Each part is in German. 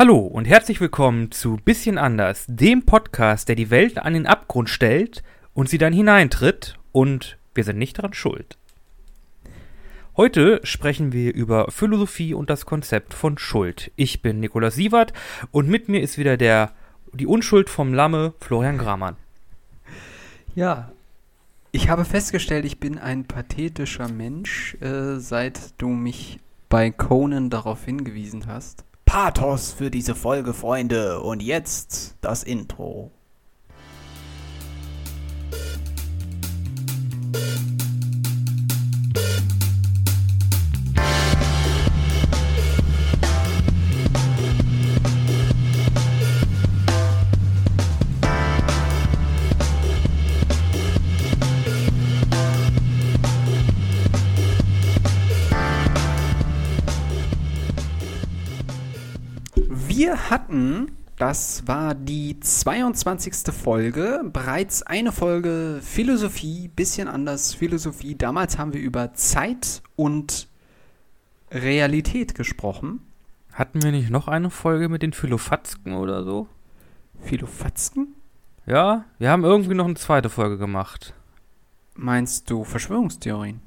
Hallo und herzlich willkommen zu Bisschen anders, dem Podcast, der die Welt an den Abgrund stellt und sie dann hineintritt und wir sind nicht daran schuld. Heute sprechen wir über Philosophie und das Konzept von Schuld. Ich bin Nikolaus Sievert und mit mir ist wieder der die Unschuld vom Lamme Florian Gramann. Ja, ich habe festgestellt, ich bin ein pathetischer Mensch, äh, seit du mich bei Conan darauf hingewiesen hast. Pathos für diese Folge, Freunde. Und jetzt das Intro. Hatten, das war die 22. Folge, bereits eine Folge Philosophie, bisschen anders Philosophie. Damals haben wir über Zeit und Realität gesprochen. Hatten wir nicht noch eine Folge mit den Philofatzken oder so? Philofatzken? Ja, wir haben irgendwie noch eine zweite Folge gemacht. Meinst du Verschwörungstheorien?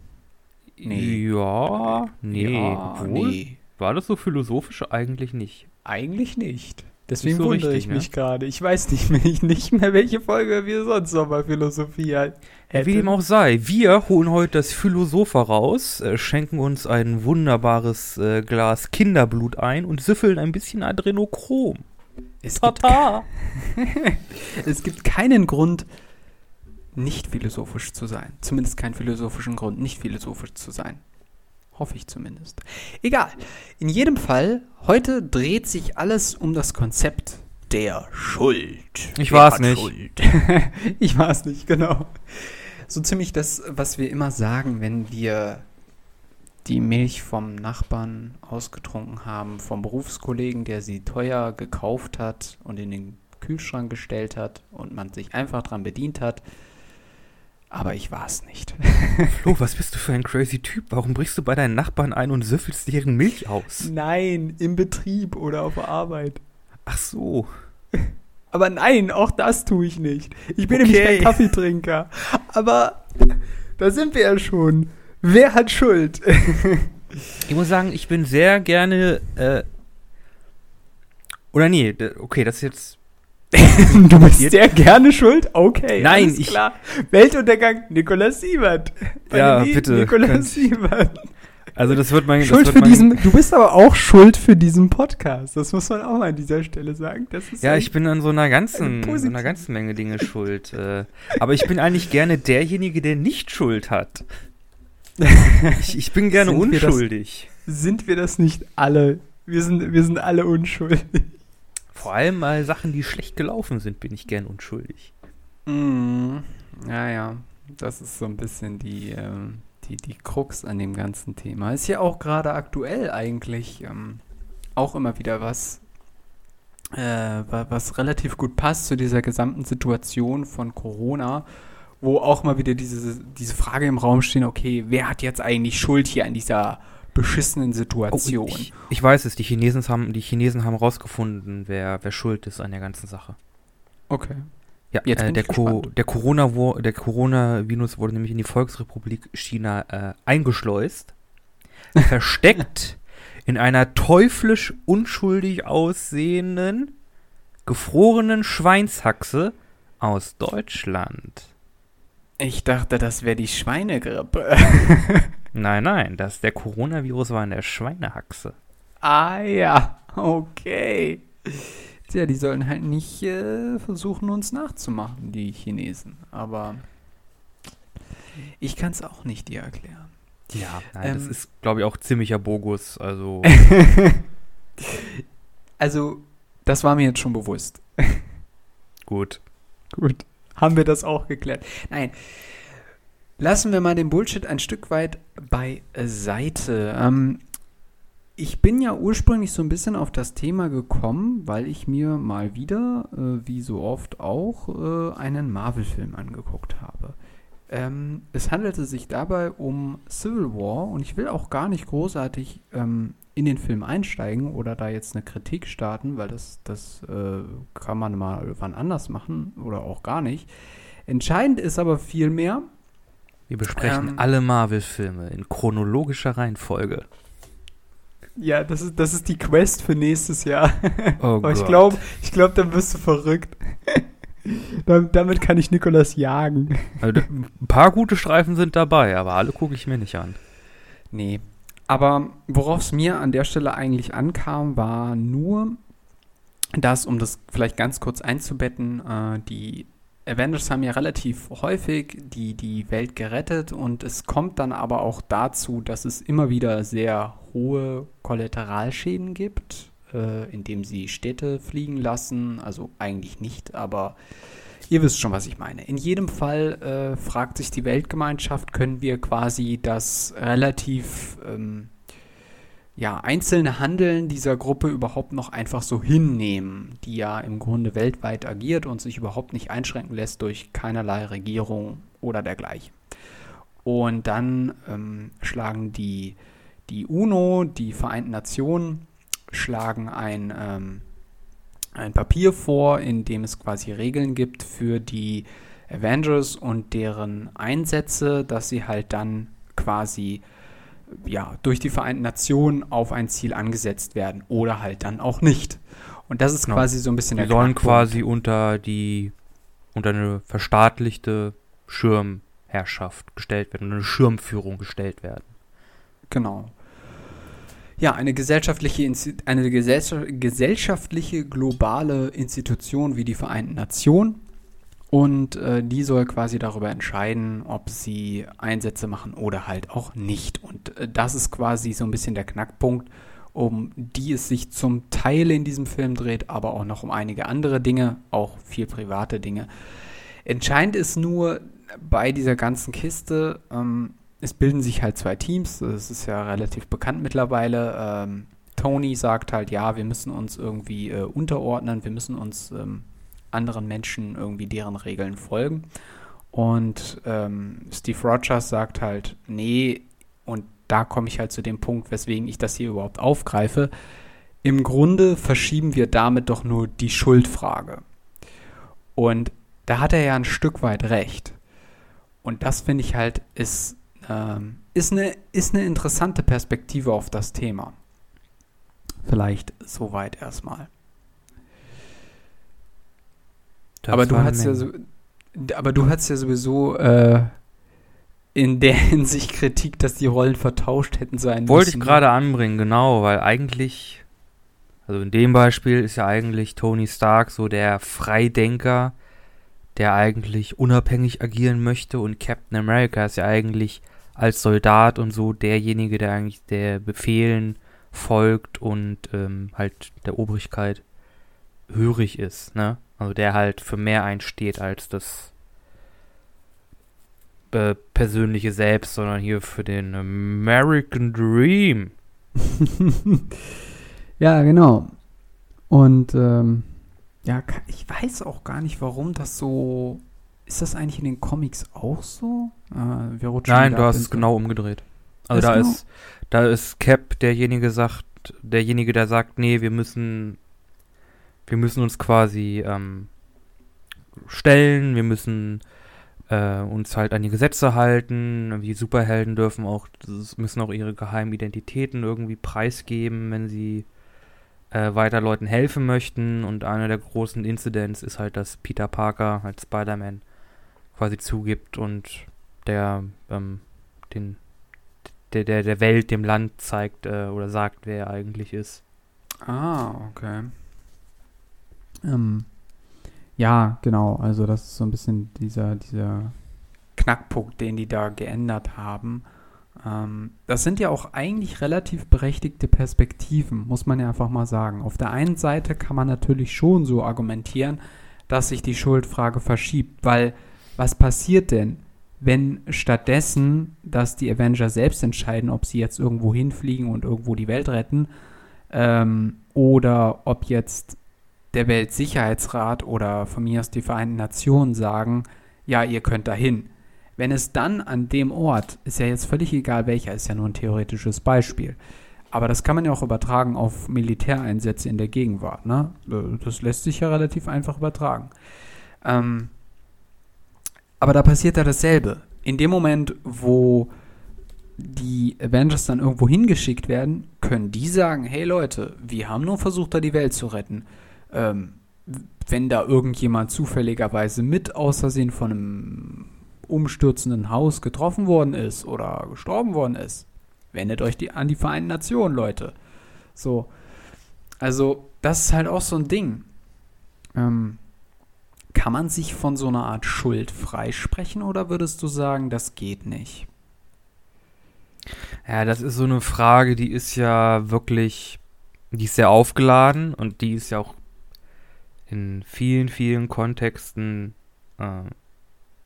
Nee. Ja, nee. Ja, obwohl, nee. War das so philosophisch? Eigentlich nicht. Eigentlich nicht. Deswegen so wundere richtig, ich mich ne? gerade. Ich weiß nicht mehr, nicht mehr, welche Folge wir sonst noch mal Philosophie halt Ja, wie dem auch sei, wir holen heute das Philosopher raus, äh, schenken uns ein wunderbares äh, Glas Kinderblut ein und süffeln ein bisschen Adrenochrom. Es gibt, Tata! es gibt keinen Grund, nicht philosophisch zu sein. Zumindest keinen philosophischen Grund, nicht philosophisch zu sein. Hoffe ich zumindest. Egal. In jedem Fall, heute dreht sich alles um das Konzept. Der Schuld. Ich war's hat nicht. Schuld? ich war es nicht, genau. So ziemlich das, was wir immer sagen, wenn wir die Milch vom Nachbarn ausgetrunken haben, vom Berufskollegen, der sie teuer gekauft hat und in den Kühlschrank gestellt hat und man sich einfach dran bedient hat. Aber ich war es nicht. Flo, was bist du für ein crazy Typ? Warum brichst du bei deinen Nachbarn ein und süffelst deren Milch aus? Nein, im Betrieb oder auf der Arbeit. Ach so. Aber nein, auch das tue ich nicht. Ich bin Okay. nämlich kein Kaffeetrinker. Aber da sind wir ja schon. Wer hat Schuld? Ich muss sagen, ich bin sehr gerne, äh, oder nee, okay, das ist jetzt, Du bist sehr gerne schuld? Okay, Nein, ich- klar. Weltuntergang, Nikolaus Siebert. Ja, Pandemie, bitte, Nikolaus Siebert. also das wird mein, Schuld wird für mein, diesen, du bist aber auch schuld für diesen Podcast. Das muss man auch mal an dieser Stelle sagen. Das ist Ja, ich bin an so einer ganzen, so einer ganzen Menge Dinge schuld. Äh, aber ich bin eigentlich gerne derjenige, der nicht Schuld hat. Ich, ich bin gerne Sind wir das- unschuldig. Sind wir das nicht alle? Wir sind, wir sind alle unschuldig. Vor allem bei Sachen, die schlecht gelaufen sind, bin ich gern unschuldig. Mm, ja, ja. Das ist so ein bisschen die, ähm, die, die Krux an dem ganzen Thema. Ist ja auch gerade aktuell eigentlich ähm, auch immer wieder was, äh, wa- was relativ gut passt zu dieser gesamten Situation von Corona, wo auch mal wieder diese, diese Frage im Raum stehen, okay, wer hat jetzt eigentlich Schuld hier an dieser beschissenen Oh, Situation? ich, ich weiß es, die Chinesen haben, die Chinesen haben rausgefunden, wer, wer schuld ist an der ganzen Sache. okay. Ja, Jetzt äh, bin der, ich Co der Corona der Coronavirus wurde nämlich in die Volksrepublik China äh, eingeschleust, versteckt in einer teuflisch unschuldig aussehenden gefrorenen Schweinshaxe aus Deutschland. Ich dachte, das wäre die Schweinegrippe. Nein, nein, das der Coronavirus war in der Schweinehaxe. Ah ja, okay. Tja, die sollen halt nicht äh, versuchen, uns nachzumachen, die Chinesen. Aber ich kann es auch nicht dir erklären. Ja, nein, das Ähm. ist, glaube ich, auch ziemlicher Bogus. Also, Also, das war mir jetzt schon bewusst. gut. Gut. Haben wir das auch geklärt? Nein. Lassen wir mal den Bullshit ein Stück weit beiseite. Ähm, ich bin ja ursprünglich so ein bisschen auf das Thema gekommen, weil ich mir mal wieder, äh, wie so oft auch, äh, einen Marvel-Film angeguckt habe. Ähm, es handelte sich dabei um Civil War und ich will auch gar nicht großartig ähm, in den Film einsteigen oder da jetzt eine Kritik starten, weil das, das äh, kann man mal wann anders machen oder auch gar nicht. Entscheidend ist aber vielmehr, Wir besprechen Ähm. alle Marvel-Filme in chronologischer Reihenfolge. ja, das ist, das ist die Quest für nächstes Jahr. Oh Aber ich Gott. glaube, ich glaub, dann wirst du verrückt. Dam- Damit kann ich Nikolas jagen. Also, ein paar gute Streifen sind dabei, aber alle gucke ich mir nicht an. Nee. Aber worauf es mir an der Stelle eigentlich ankam, war nur, dass, um das vielleicht ganz kurz einzubetten, äh, die Avengers haben ja relativ häufig die, die Welt gerettet und es kommt dann aber auch dazu, dass es immer wieder sehr hohe Kollateralschäden gibt, äh, indem sie Städte fliegen lassen. Also eigentlich nicht, aber Ihr wisst schon, was ich meine. In jedem Fall äh, fragt sich die Weltgemeinschaft, können wir quasi das relativ ähm, ja, einzelne Handeln dieser Gruppe überhaupt noch einfach so hinnehmen, die ja im Grunde weltweit agiert und sich überhaupt nicht einschränken lässt durch keinerlei Regierung oder dergleichen. Und dann ähm, schlagen die, die UNO, die Vereinten Nationen, schlagen ein ähm, ein Papier vor, in dem es quasi Regeln gibt für die Avengers und deren Einsätze, dass sie halt dann quasi ja, durch die Vereinten Nationen auf ein Ziel angesetzt werden oder halt dann auch nicht. Und das ist Genau. quasi so ein bisschen Die der sollen quasi unter die unter eine verstaatlichte Schirmherrschaft gestellt werden, eine Schirmführung gestellt werden. Genau. Ja, eine gesellschaftliche, eine gesellscha gesellschaftliche globale Institution wie die Vereinten Nationen. Und äh, die soll quasi darüber entscheiden, ob sie Einsätze machen oder halt auch nicht. Und äh, das ist quasi so ein bisschen der Knackpunkt, um die es sich zum Teil in diesem Film dreht, aber auch noch um einige andere Dinge, auch viel private Dinge. Entscheidend ist nur bei dieser ganzen Kiste, ähm, es bilden sich halt zwei Teams, das ist ja relativ bekannt mittlerweile. Ähm, Tony sagt halt, ja, wir müssen uns irgendwie äh, unterordnen, wir müssen uns ähm, anderen Menschen irgendwie deren Regeln folgen. Und ähm, Steve Rogers sagt halt, nee, und da komme ich halt zu dem Punkt, weswegen ich das hier überhaupt aufgreife. Im Grunde verschieben wir damit doch nur die Schuldfrage. Und da hat er ja ein Stück weit recht. Und das finde ich halt ist, ähm, ist, eine, ist eine interessante Perspektive auf das Thema. Vielleicht soweit erstmal. Das aber du hast ja so, aber du hast ja sowieso äh, in der Hinsicht Kritik, dass die Rollen vertauscht hätten sein Wollte ich müssen. gerade anbringen, genau, weil eigentlich, also in dem Beispiel ist ja eigentlich Tony Stark so der Freidenker, der eigentlich unabhängig agieren möchte und Captain America ist ja eigentlich als Soldat und so derjenige, der eigentlich der Befehlen folgt und ähm, halt der Obrigkeit hörig ist, ne? Also der halt für mehr einsteht als das äh, persönliche Selbst, sondern hier für den American Dream. ja, genau. Und ähm, ja, ich weiß auch gar nicht, warum das so. Ist das eigentlich in den Comics auch so? Äh, wir rutschen Nein, du hast es genau umgedreht. Also da genau- ist, da ist Cap derjenige sagt, derjenige, der sagt, nee, wir müssen, wir müssen uns quasi ähm, stellen, wir müssen äh, uns halt an die Gesetze halten. Die Superhelden dürfen auch, müssen auch ihre geheimen Identitäten irgendwie preisgeben, wenn sie äh, weiter Leuten helfen möchten. Und einer der großen Incidents ist halt, dass Peter Parker als Spider-Man quasi zugibt und der ähm, den der, der, der Welt, dem Land zeigt äh, oder sagt, wer er eigentlich ist. Ah, okay. Ähm, ja, genau. Also das ist so ein bisschen dieser, dieser Knackpunkt, den die da geändert haben. Ähm, das sind ja auch eigentlich relativ berechtigte Perspektiven, muss man ja einfach mal sagen. Auf der einen Seite kann man natürlich schon so argumentieren, dass sich die Schuldfrage verschiebt, weil was passiert denn, wenn stattdessen, dass die Avenger selbst entscheiden, ob sie jetzt irgendwo hinfliegen und irgendwo die Welt retten, ähm, oder ob jetzt der Weltsicherheitsrat oder von mir aus die Vereinten Nationen sagen, ja, ihr könnt dahin. Wenn es dann an dem Ort, ist ja jetzt völlig egal welcher, ist ja nur ein theoretisches Beispiel, aber das kann man ja auch übertragen auf Militäreinsätze in der Gegenwart. Ne? Äh, das lässt sich ja relativ einfach übertragen. Ähm, aber da passiert ja dasselbe. In dem Moment, wo die Avengers dann irgendwo hingeschickt werden, können die sagen, hey Leute, wir haben nur versucht, da die Welt zu retten. Ähm, wenn da irgendjemand zufälligerweise mit Außersehen von einem umstürzenden Haus getroffen worden ist oder gestorben worden ist, wendet euch die, an die Vereinten Nationen, Leute. So. Also, das ist halt auch so ein Ding. Ähm, kann man sich von so einer Art Schuld freisprechen oder würdest du sagen, das geht nicht? Ja, das ist so eine Frage, die ist ja wirklich, die ist sehr aufgeladen und die ist ja auch in vielen, vielen Kontexten äh,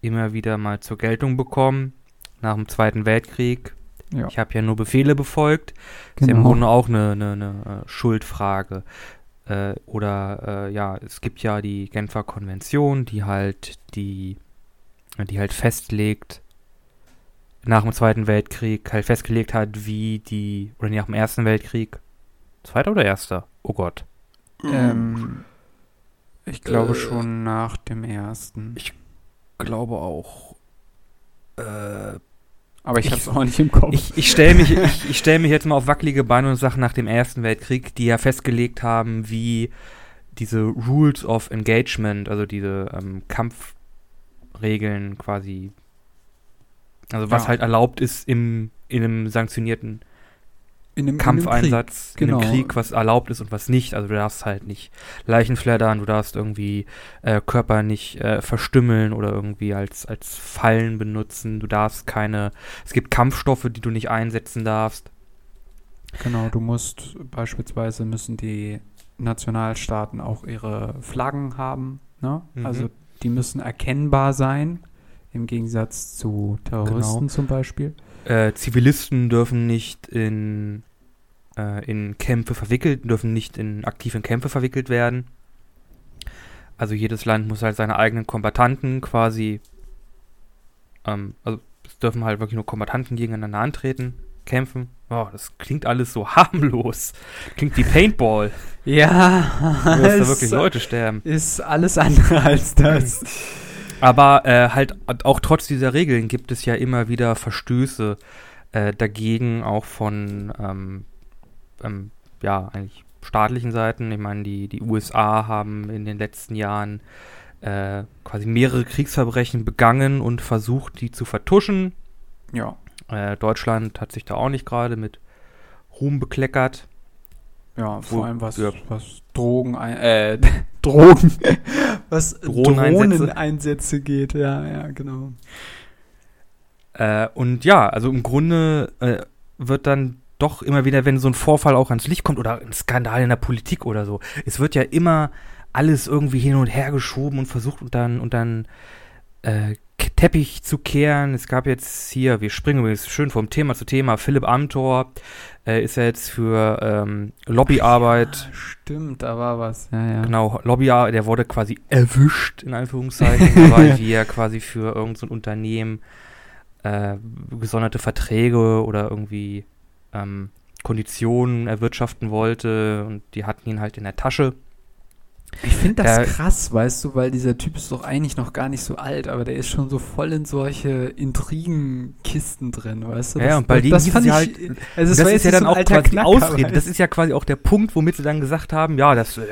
immer wieder mal zur Geltung bekommen. Nach dem Zweiten Weltkrieg. Ja. Ich habe ja nur Befehle befolgt. Genau. Das ist ja im genau. Grunde auch eine, eine, eine äh, Schuldfrage. Äh, oder äh, ja, es gibt ja die Genfer Konvention, die halt die, die halt festlegt, nach dem Zweiten Weltkrieg halt festgelegt hat, wie die, oder nach dem Ersten Weltkrieg, Zweiter oder Erster? Oh Gott. Ähm, ich glaube äh, schon nach dem Ersten. Ich glaube auch. Äh, aber ich, ich habe es auch nicht im Kopf. Ich, ich stelle mich, ich, ich stell mich jetzt mal auf wackelige Beine und sage nach dem Ersten Weltkrieg, die ja festgelegt haben, wie diese Rules of Engagement, also diese ähm, Kampfregeln quasi also was ja. halt erlaubt ist im, in einem sanktionierten in einem, Kampfeinsatz, in einem, Krieg, in einem genau. Krieg, was erlaubt ist und was nicht. Also du darfst halt nicht Leichen flattern, du darfst irgendwie äh, Körper nicht äh, verstümmeln oder irgendwie als, als Fallen benutzen. Du darfst keine, es gibt Kampfstoffe, die du nicht einsetzen darfst. Genau, du musst beispielsweise müssen die Nationalstaaten auch ihre Flaggen haben. Ne? Mhm. Also die müssen erkennbar sein im Gegensatz zu Terroristen genau. zum Beispiel. Äh, Zivilisten dürfen nicht in, äh, in Kämpfe verwickelt, dürfen nicht in aktiv in Kämpfe verwickelt werden. Also jedes Land muss halt seine eigenen Kombatanten quasi, ähm, also es dürfen halt wirklich nur Kombatanten gegeneinander antreten, kämpfen. Oh, das klingt alles so harmlos. Klingt wie Paintball. ja. Wo da wirklich Leute sterben. Ist alles andere als das. Aber äh, halt auch trotz dieser Regeln gibt es ja immer wieder Verstöße äh, dagegen, auch von ähm, ähm, ja eigentlich staatlichen Seiten. Ich meine, die, die USA haben in den letzten Jahren äh, quasi mehrere Kriegsverbrechen begangen und versucht, die zu vertuschen. Ja. Äh, Deutschland hat sich da auch nicht gerade mit Ruhm bekleckert. Ja, vor Wo, allem was, ja. was Drogen, äh, Drogen, was Drohneneinsätze geht, ja, ja, genau. Äh, und ja, also im Grunde äh, wird dann doch immer wieder, wenn so ein Vorfall auch ans Licht kommt oder ein Skandal in der Politik oder so, es wird ja immer alles irgendwie hin und her geschoben und versucht und dann und dann äh, Teppich zu kehren. Es gab jetzt hier, wir springen übrigens schön vom Thema zu Thema, Philipp Amthor äh, ist ja jetzt für ähm, Lobbyarbeit. Ja, stimmt, da war was. Ja, ja. Genau, Lobbyarbeit, der wurde quasi erwischt, in Anführungszeichen, weil wir quasi für irgendein so Unternehmen äh, gesonderte Verträge oder irgendwie ähm, Konditionen erwirtschaften wollte und die hatten ihn halt in der Tasche. Ich finde das äh, krass, weißt du, weil dieser Typ ist doch eigentlich noch gar nicht so alt, aber der ist schon so voll in solche Intrigenkisten drin, weißt du? Das, ja, und bei denen fand ich halt, also das, das ist ja dann so auch quasi Knacker, Ausrede. Das ist ja quasi auch der Punkt, womit sie dann gesagt haben, ja, das, äh,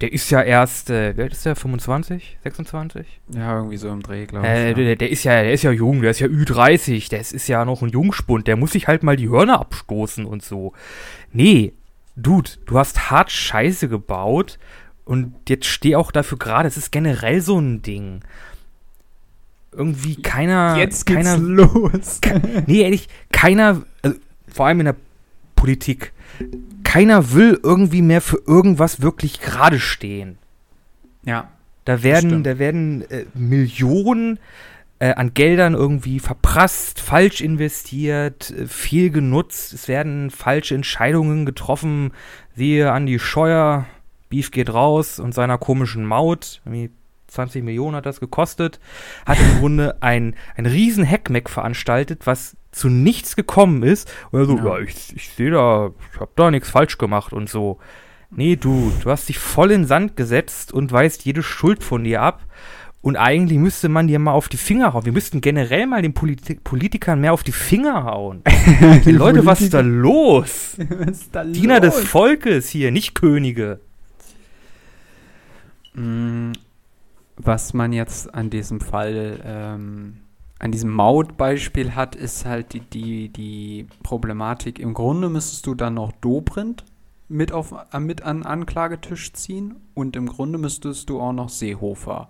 der ist ja erst, äh, wer ist der, 25, 26? Ja, irgendwie so im Dreh, glaube äh, ich. Ja. Der, der, ist ja, der ist ja jung, der ist ja Ü30, der ist, ist ja noch ein Jungspund, der muss sich halt mal die Hörner abstoßen und so. Nee, Dude, du hast hart Scheiße gebaut und jetzt stehe auch dafür gerade, es ist generell so ein Ding. Irgendwie keiner. Jetzt geht's keiner, los. nee, ehrlich, keiner, also vor allem in der Politik, keiner will irgendwie mehr für irgendwas wirklich gerade stehen. Ja. Da werden, da werden äh, Millionen äh, an Geldern irgendwie verprasst, falsch investiert, äh, viel genutzt. Es werden falsche Entscheidungen getroffen. Siehe an die Scheuer Beef geht raus und seiner komischen Maut, 20 Millionen hat das gekostet, hat im Grunde ein, ein riesen Hackmeck veranstaltet, was zu nichts gekommen ist. Oder so, Ja. ja, ich, ich sehe da, ich habe da nichts falsch gemacht und so. Nee, du, du hast dich voll in Sand gesetzt und weist jede Schuld von dir ab. Und eigentlich müsste man dir mal auf die Finger hauen. Wir müssten generell mal den Politi Politikern mehr auf die Finger hauen. Die Leute, was ist da los? Was ist da Diener des los? Volkes hier, nicht Könige. Mm, Was man jetzt an diesem Fall, ähm, an diesem Mautbeispiel hat, ist halt die, die, die Problematik. Im Grunde müsstest du dann noch Dobrindt mit, auf, äh, mit an den Anklagetisch ziehen und im Grunde müsstest du auch noch Seehofer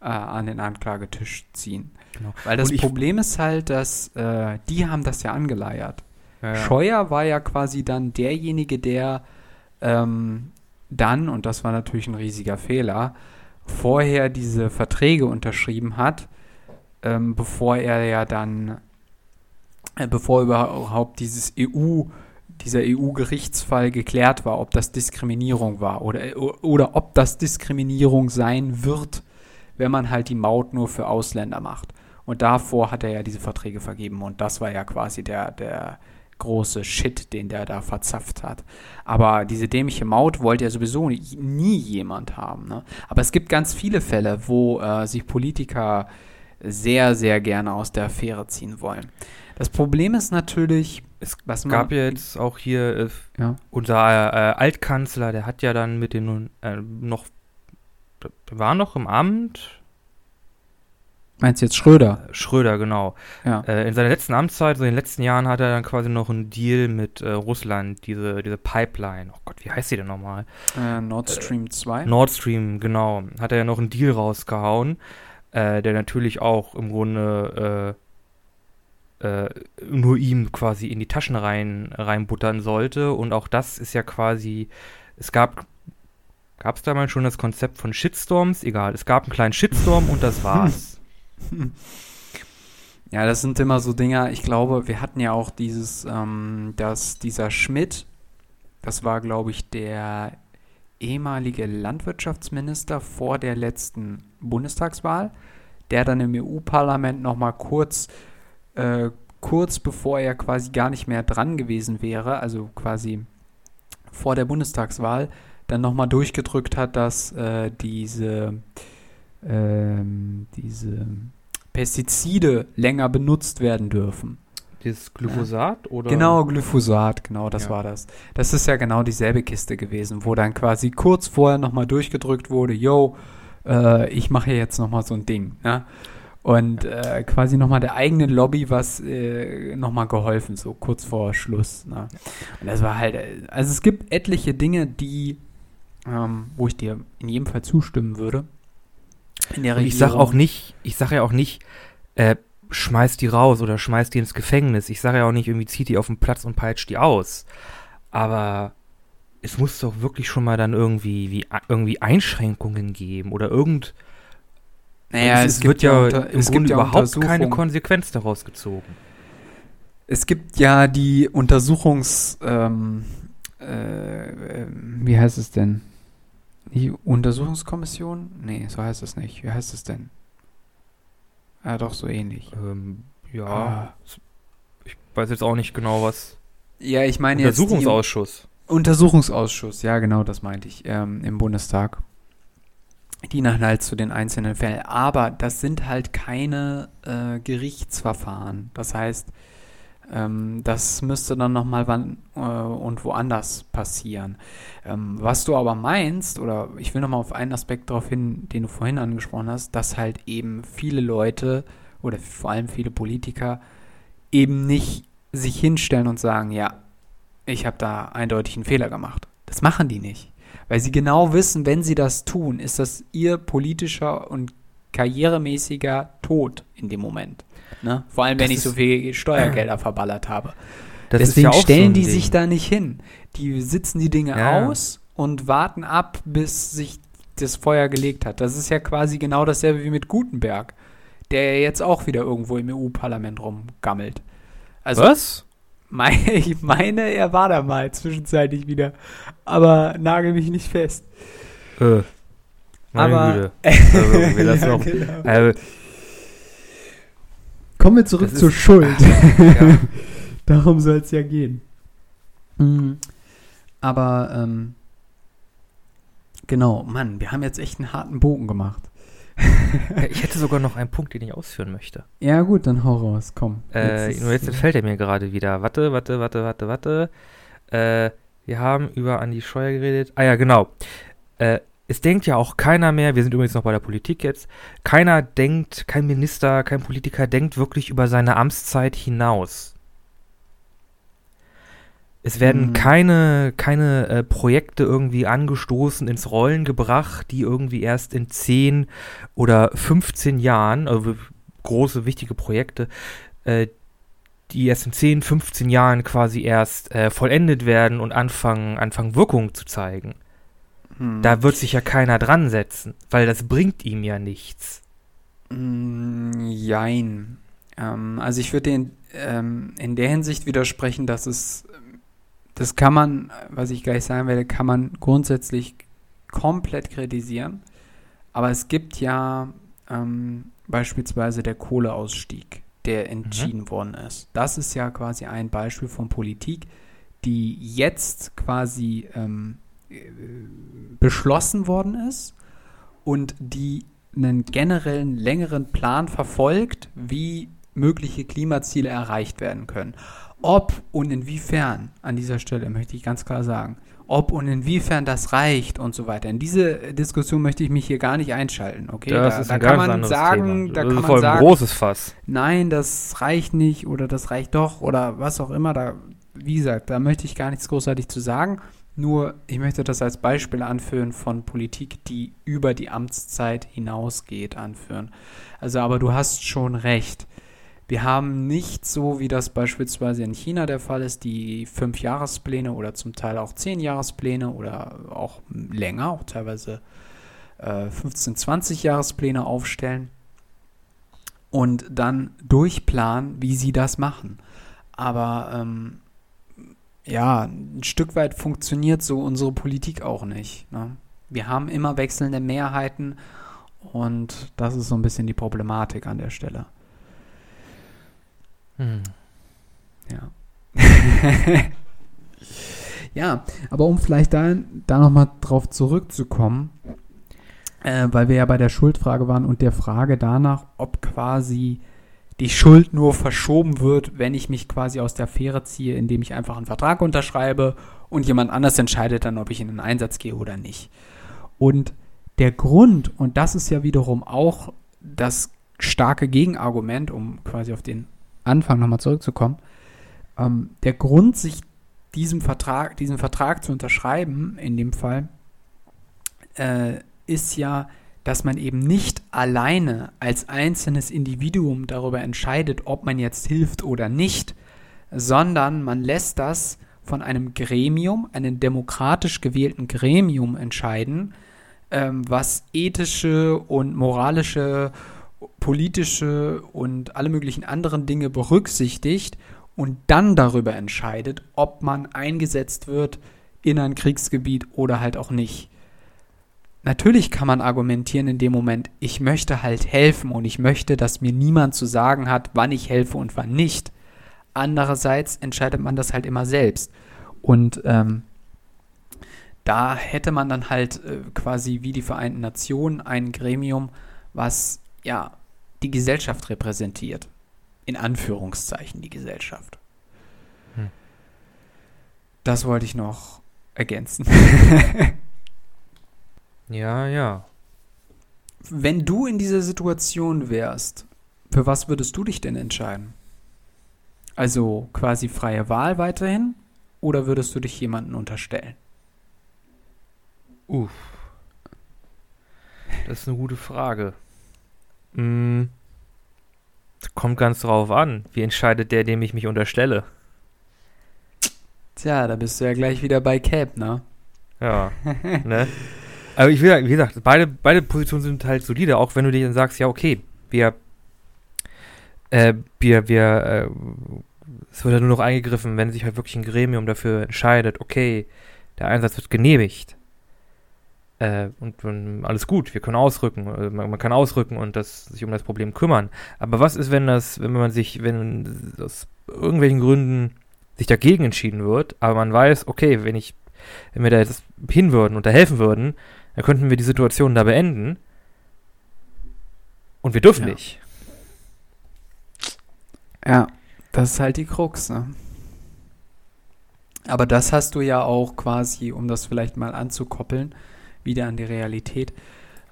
äh, an den Anklagetisch ziehen. Genau. Weil das ich- Problem ist halt, dass äh, die haben das ja angeleiert. Ja, ja. Scheuer war ja quasi dann derjenige, der ähm, dann, und das war natürlich ein riesiger Fehler, vorher diese Verträge unterschrieben hat, ähm, bevor er ja dann, äh, bevor überhaupt dieses EU, dieser EU-Gerichtsfall geklärt war, ob das Diskriminierung war oder, oder ob das Diskriminierung sein wird, wenn man halt die Maut nur für Ausländer macht. Und davor hat er ja diese Verträge vergeben und das war ja quasi der, der große Shit, den der da verzapft hat. Aber diese dämliche Maut wollte ja sowieso nie, nie jemand haben. Ne? Aber es gibt ganz viele Fälle, wo äh, sich Politiker sehr, sehr gerne aus der Affäre ziehen wollen. Das Problem ist natürlich, Es was gab ja jetzt auch hier äh, Ja. unser äh, Altkanzler, der hat ja dann mit den äh, noch war noch im Amt Meinst du jetzt Schröder? Schröder genau. Ja. Äh, in seiner letzten Amtszeit, so in den letzten Jahren, hat er dann quasi noch einen Deal mit äh, Russland, diese diese Pipeline. Oh Gott, wie heißt die denn nochmal? Äh, Nord Stream 2. Nord Stream, genau. Hat er ja noch einen Deal rausgehauen, äh, der natürlich auch im Grunde äh, äh, nur ihm quasi in die Taschen rein reinbuttern sollte. Und auch das ist ja quasi, es gab, gab es damals schon das Konzept von Shitstorms? Egal, es gab einen kleinen Shitstorm und das war's. Ja, das sind immer so Dinger, ich glaube, wir hatten ja auch dieses, ähm, dass dieser Schmidt, das war, glaube ich, der ehemalige Landwirtschaftsminister vor der letzten Bundestagswahl, der dann im EU-Parlament nochmal kurz, äh, kurz bevor er quasi gar nicht mehr dran gewesen wäre, also quasi vor der Bundestagswahl, dann nochmal durchgedrückt hat, dass äh, diese, ähm, diese Pestizide länger benutzt werden dürfen. Dieses Glyphosat oder? Genau, Glyphosat, genau, das Ja. war das. Das ist ja genau dieselbe Kiste gewesen, wo dann quasi kurz vorher nochmal durchgedrückt wurde, yo, äh, ich mache hier jetzt nochmal so ein Ding. Ne? Und äh, quasi nochmal der eigenen Lobby was äh, nochmal geholfen, so kurz vor Schluss. Ne? Und das war halt, äh, also es gibt etliche Dinge, die, ähm, wo ich dir in jedem Fall zustimmen würde. In der Und ich sag Regierung. auch nicht, ich sage ja auch nicht, äh, schmeiß die raus oder schmeiß die ins Gefängnis. Ich sage ja auch nicht, irgendwie zieht die auf den Platz und peitscht die aus. Aber es muss doch wirklich schon mal dann irgendwie, wie, irgendwie Einschränkungen geben oder irgend. naja, es, es wird ja unter- im es gibt Grunde ja überhaupt keine. Konsequenz daraus gezogen. Es gibt ja die Untersuchungs, ähm, äh, ähm, wie heißt es denn? Die Untersuchungskommission? Nee, so heißt es nicht. Wie heißt es denn? Ja, doch, so ähnlich. Ähm, ja, Ah. ich weiß jetzt auch nicht genau was. Ja, ich meine jetzt die Untersuchungsausschuss. Untersuchungsausschuss, ja genau, das meinte ich, ähm, im Bundestag. Die dann halt zu den einzelnen Fällen. Aber das sind halt keine äh, Gerichtsverfahren. Das heißt, ähm, das müsste dann nochmal wann äh, und woanders passieren. Ähm, was du aber meinst, oder ich will nochmal auf einen Aspekt darauf hin, den du vorhin angesprochen hast, dass halt eben viele Leute oder vor allem viele Politiker eben nicht sich hinstellen und sagen, ja, ich habe da eindeutig einen Fehler gemacht. Das machen die nicht. Weil sie genau wissen, wenn sie das tun, ist das ihr politischer und karrieremäßiger Tod in dem Moment. Ne? Vor allem, wenn Das ich so viel Steuergelder verballert habe. Deswegen ja so stellen ein die Ding. sich da nicht hin. Die sitzen die Dinge Ja. aus und warten ab, bis sich das Feuer gelegt hat. Das ist ja quasi genau dasselbe wie mit Gutenberg, der jetzt auch wieder irgendwo im EU-Parlament rumgammelt. Also was? mein, ich meine, er war da mal zwischenzeitlich wieder. Aber nagel mich nicht fest. Äh, meine Aber- Güte. Also, Ja, genau. äh, Kommen wir zurück Das zur ist- Schuld. Ja. Darum soll es ja gehen. Mhm. Aber, ähm, genau, Mann, wir haben jetzt echt einen harten Bogen gemacht. Ich hätte sogar noch einen Punkt, den ich ausführen möchte. Ja, gut, dann hau raus, komm. Äh, nur jetzt entfällt er mir gerade wieder. Warte, warte, warte, warte, warte. Äh, wir haben über Andi Scheuer geredet. Ah ja, genau. Äh, es denkt ja auch keiner mehr, wir sind übrigens noch bei der Politik jetzt, keiner denkt, kein Minister, kein Politiker denkt wirklich über seine Amtszeit hinaus. Es werden Mhm. keine, keine äh, Projekte irgendwie angestoßen, ins Rollen gebracht, die irgendwie erst in 10 oder 15 Jahren, also große, wichtige Projekte, äh, die erst in 10, 15 Jahren quasi erst äh, vollendet werden und anfangen, anfangen Wirkung zu zeigen. Hm. Da wird sich ja keiner dran setzen, weil das bringt ihm ja nichts. Mm, Jein. Ähm, also ich würde den ähm, in der Hinsicht widersprechen, dass es, das kann man, was ich gleich sagen werde, kann man grundsätzlich komplett kritisieren. Aber es gibt ja ähm, beispielsweise der Kohleausstieg, der entschieden worden ist. Das ist ja quasi ein Beispiel von Politik, die jetzt quasi ähm, äh, beschlossen worden ist und die einen generellen längeren Plan verfolgt, wie mögliche Klimaziele erreicht werden können. Ob und inwiefern, an dieser Stelle möchte ich ganz klar sagen, ob und inwiefern das reicht und so weiter. In diese Diskussion möchte ich mich hier gar nicht einschalten, okay? das da, ist da ein kann man sagen, Thema. da das kann ist man voll ein sagen, großes Fass. nein, das reicht nicht oder das reicht doch oder was auch immer. Da, wie gesagt, da möchte ich gar nichts großartig zu sagen. Nur, ich möchte das als Beispiel anführen von Politik, die über die Amtszeit hinausgeht, anführen. Also, aber du hast schon recht. Wir haben nicht so, wie das beispielsweise in China der Fall ist, die fünf Jahrespläne oder zum Teil auch zehn Jahrespläne oder auch länger, auch teilweise äh, 15, 20 Jahrespläne aufstellen und dann durchplanen, wie sie das machen. Aber ähm, ja, ein Stück weit funktioniert so unsere Politik auch nicht. Ne? Wir haben immer wechselnde Mehrheiten und das ist so ein bisschen die Problematik an der Stelle. Hm. Ja. ja, aber um vielleicht da, da nochmal drauf zurückzukommen, äh, weil wir ja bei der Schuldfrage waren und der Frage danach, ob quasi die Schuld nur verschoben wird, wenn ich mich quasi aus der Fähre ziehe, indem ich einfach einen Vertrag unterschreibe und jemand anders entscheidet dann, ob ich in den Einsatz gehe oder nicht. Und der Grund, und das ist ja wiederum auch das starke Gegenargument, um quasi auf den Anfang nochmal zurückzukommen, ähm, der Grund, sich diesem Vertrag, diesen Vertrag zu unterschreiben, in dem Fall, äh, ist ja, dass man eben nicht alleine als einzelnes Individuum darüber entscheidet, ob man jetzt hilft oder nicht, sondern man lässt das von einem Gremium, einem demokratisch gewählten Gremium entscheiden, ähm, was ethische und moralische, politische und alle möglichen anderen Dinge berücksichtigt und dann darüber entscheidet, ob man eingesetzt wird in ein Kriegsgebiet oder halt auch nicht. Natürlich kann man argumentieren in dem Moment, ich möchte halt helfen und ich möchte, dass mir niemand zu sagen hat, wann ich helfe und wann nicht. Andererseits entscheidet man das halt immer selbst. Und ähm, da hätte man dann halt äh, quasi wie die Vereinten Nationen ein Gremium, was ja die Gesellschaft repräsentiert. In Anführungszeichen die Gesellschaft. Hm. Das wollte ich noch ergänzen. Ja, ja. Wenn du in dieser Situation wärst, für was würdest du dich denn entscheiden? Also quasi freie Wahl weiterhin oder würdest du dich jemanden unterstellen? Uff. Das ist eine gute Frage. Hm. Kommt ganz drauf an. Wie entscheidet der, dem ich mich unterstelle? Tja, da bist du ja gleich wieder bei Cap, ne? Ja. ne? Aber ich will, wie gesagt, beide, beide Positionen sind halt solide, auch wenn du dir dann sagst, ja, okay, wir, äh, wir, wir, äh, es wird ja nur noch eingegriffen, wenn sich halt wirklich ein Gremium dafür entscheidet, okay, der Einsatz wird genehmigt. Äh, und, und alles gut, wir können ausrücken, äh, man, man kann ausrücken und das, sich um das Problem kümmern. Aber was ist, wenn das, wenn man sich, wenn aus irgendwelchen Gründen sich dagegen entschieden wird, aber man weiß, okay, wenn ich, wenn wir da jetzt hin würden und da helfen würden, dann könnten wir die Situation da beenden. Und wir dürfen Ja. nicht. Ja, das ist halt die Krux, ne? Aber das hast du ja auch quasi, um das vielleicht mal anzukoppeln, wieder an die Realität.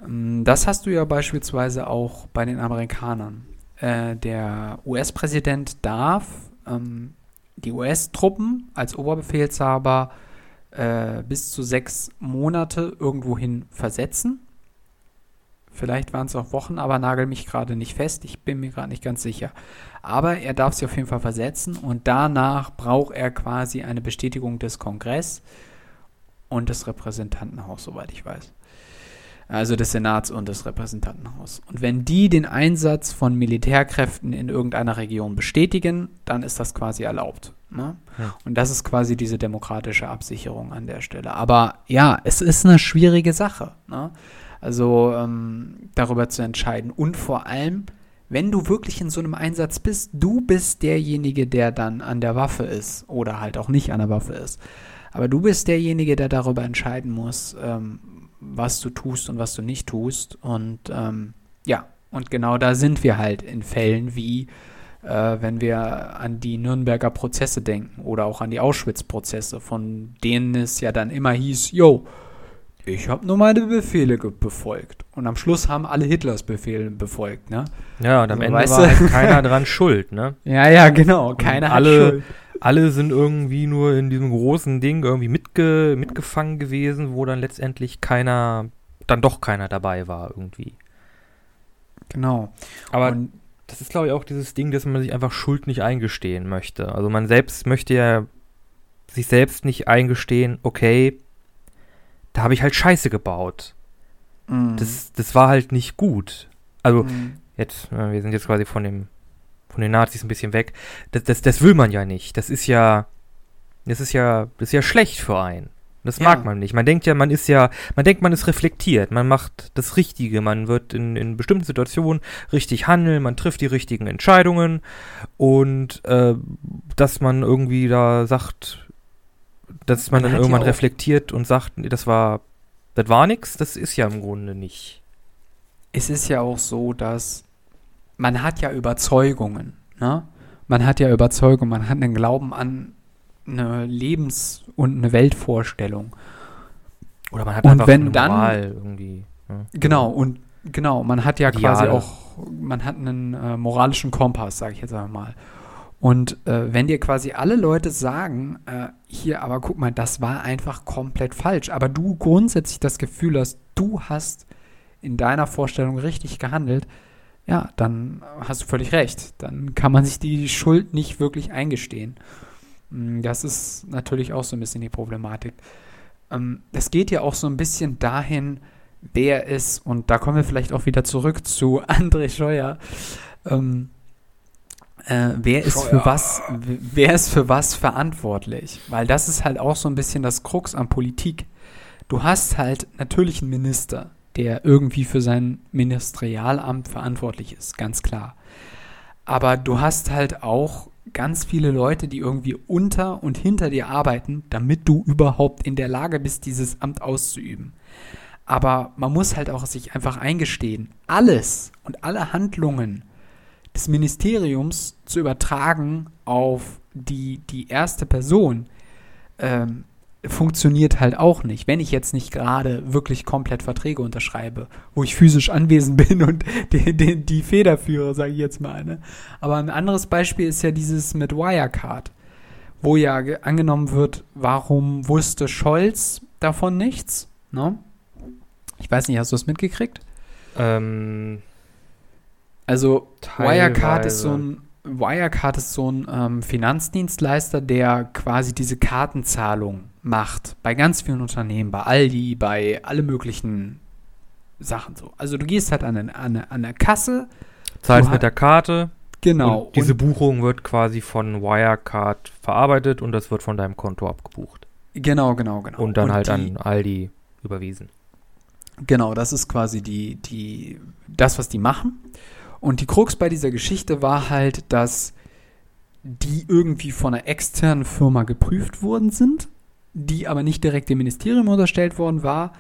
ähm, Das hast du ja beispielsweise auch bei den Amerikanern. Äh, der US-Präsident darf ähm, die US-Truppen als Oberbefehlshaber äh, bis zu sechs Monate irgendwohin versetzen. Vielleicht waren es auch Wochen, aber nagel mich gerade nicht fest. Ich bin mir gerade nicht ganz sicher. Aber er darf sie auf jeden Fall versetzen und danach braucht er quasi eine Bestätigung des Kongress und des Repräsentantenhaus, soweit ich weiß. Also des Senats und des Repräsentantenhaus. Und wenn die den Einsatz von Militärkräften in irgendeiner Region bestätigen, dann ist das quasi erlaubt. Ne? Ja. Und das ist quasi diese demokratische Absicherung an der Stelle. Aber ja, es ist eine schwierige Sache. Ne? Also ähm, darüber zu entscheiden. Und vor allem, wenn du wirklich in so einem Einsatz bist, du bist derjenige, der dann an der Waffe ist oder halt auch nicht an der Waffe ist. Aber du bist derjenige, der darüber entscheiden muss, ähm, was du tust und was du nicht tust. Und ähm, ja, und genau da sind wir halt in Fällen wie, äh, wenn wir an die Nürnberger Prozesse denken oder auch an die Auschwitz-Prozesse, von denen es ja dann immer hieß, yo, ich habe nur meine Befehle befolgt. Und am Schluss haben alle Hitlers Befehle befolgt, ne? Ja, und am Also, Ende war halt keiner dran schuld, ne? Ja, ja, genau. Keiner alle- hat Schuld. Alle sind irgendwie nur in diesem großen Ding irgendwie mitge mitgefangen gewesen, wo dann letztendlich keiner, dann doch keiner dabei war irgendwie. Genau. Aber und, das ist, glaube ich, auch dieses Ding, dass man sich einfach Schuld nicht eingestehen möchte. Also man selbst möchte ja sich selbst nicht eingestehen, okay, da habe ich halt Scheiße gebaut. mm, Das, das war halt nicht gut. Also mm, jetzt, äh, wir sind jetzt quasi von dem, von den Nazis ein bisschen weg. Das, das, das will man ja nicht. Das ist ja, das ist ja, das ist ja schlecht für einen. Das Ja. mag man nicht. Man denkt ja, man ist ja, man denkt, man ist reflektiert. Man macht das Richtige. Man wird in, in bestimmten Situationen richtig handeln. Man trifft die richtigen Entscheidungen. Und äh, dass man irgendwie da sagt, dass man, Man dann ja irgendwann reflektiert und sagt, nee, das war, das war nix. Das ist ja im Grunde nicht. es ist ja auch so, dass man hat ja Überzeugungen, ne? Man hat ja Überzeugung, man hat einen Glauben an eine Lebens- und eine Weltvorstellung. Oder man hat Und einfach wenn eine dann- Moral irgendwie. Ja. Genau, und genau, man hat ja quasi Ideale. auch, man hat einen äh, moralischen Kompass, sage ich jetzt einmal. Und äh, wenn dir quasi alle Leute sagen, äh, hier, aber guck mal, das war einfach komplett falsch, aber du grundsätzlich das Gefühl hast, du hast in deiner Vorstellung richtig gehandelt, ja, dann hast du völlig recht. Dann kann man sich die Schuld nicht wirklich eingestehen. Mm, Das ist natürlich auch so ein bisschen die Problematik. Ähm, Es geht ja auch so ein bisschen dahin, wer ist, und da kommen wir vielleicht auch wieder zurück zu André Scheuer, ähm, äh, wer ist für was, wer ist für was verantwortlich? Weil das ist halt auch so ein bisschen das Krux an Politik. Du hast halt natürlich einen Minister, der irgendwie für sein Ministerialamt verantwortlich ist, ganz klar. Aber du hast halt auch ganz viele Leute, die irgendwie unter und hinter dir arbeiten, damit du überhaupt in der Lage bist, dieses Amt auszuüben. Aber man muss halt auch sich einfach eingestehen, alles und alle Handlungen des Ministeriums zu übertragen auf die, die erste Person, ähm, funktioniert halt auch nicht. Wenn ich jetzt nicht gerade wirklich komplett Verträge unterschreibe, wo ich physisch anwesend bin und die, die, die Feder führe, sage ich jetzt mal. Ne? Aber ein anderes Beispiel ist ja dieses mit Wirecard, wo ja ge- angenommen wird, warum wusste Scholz davon nichts? Ne? Ich weiß nicht, hast du es mitgekriegt? Ähm, Also Wirecard ist so ein Wirecard ist so ein ähm, Finanzdienstleister, der quasi diese Kartenzahlung macht bei ganz vielen Unternehmen, bei Aldi, bei alle möglichen Sachen so. Also du gehst halt an eine, an eine, an eine Kasse, zahlst mit der Karte. genau. Und diese und, Buchung wird quasi von Wirecard verarbeitet und das wird von deinem Konto abgebucht. genau, genau, genau. Und dann halt die, an Aldi überwiesen. Genau, das ist quasi die, die, das, was die machen. Und die Krux bei dieser Geschichte war halt, dass die irgendwie von einer externen Firma geprüft worden sind, die aber nicht direkt dem Ministerium unterstellt worden war,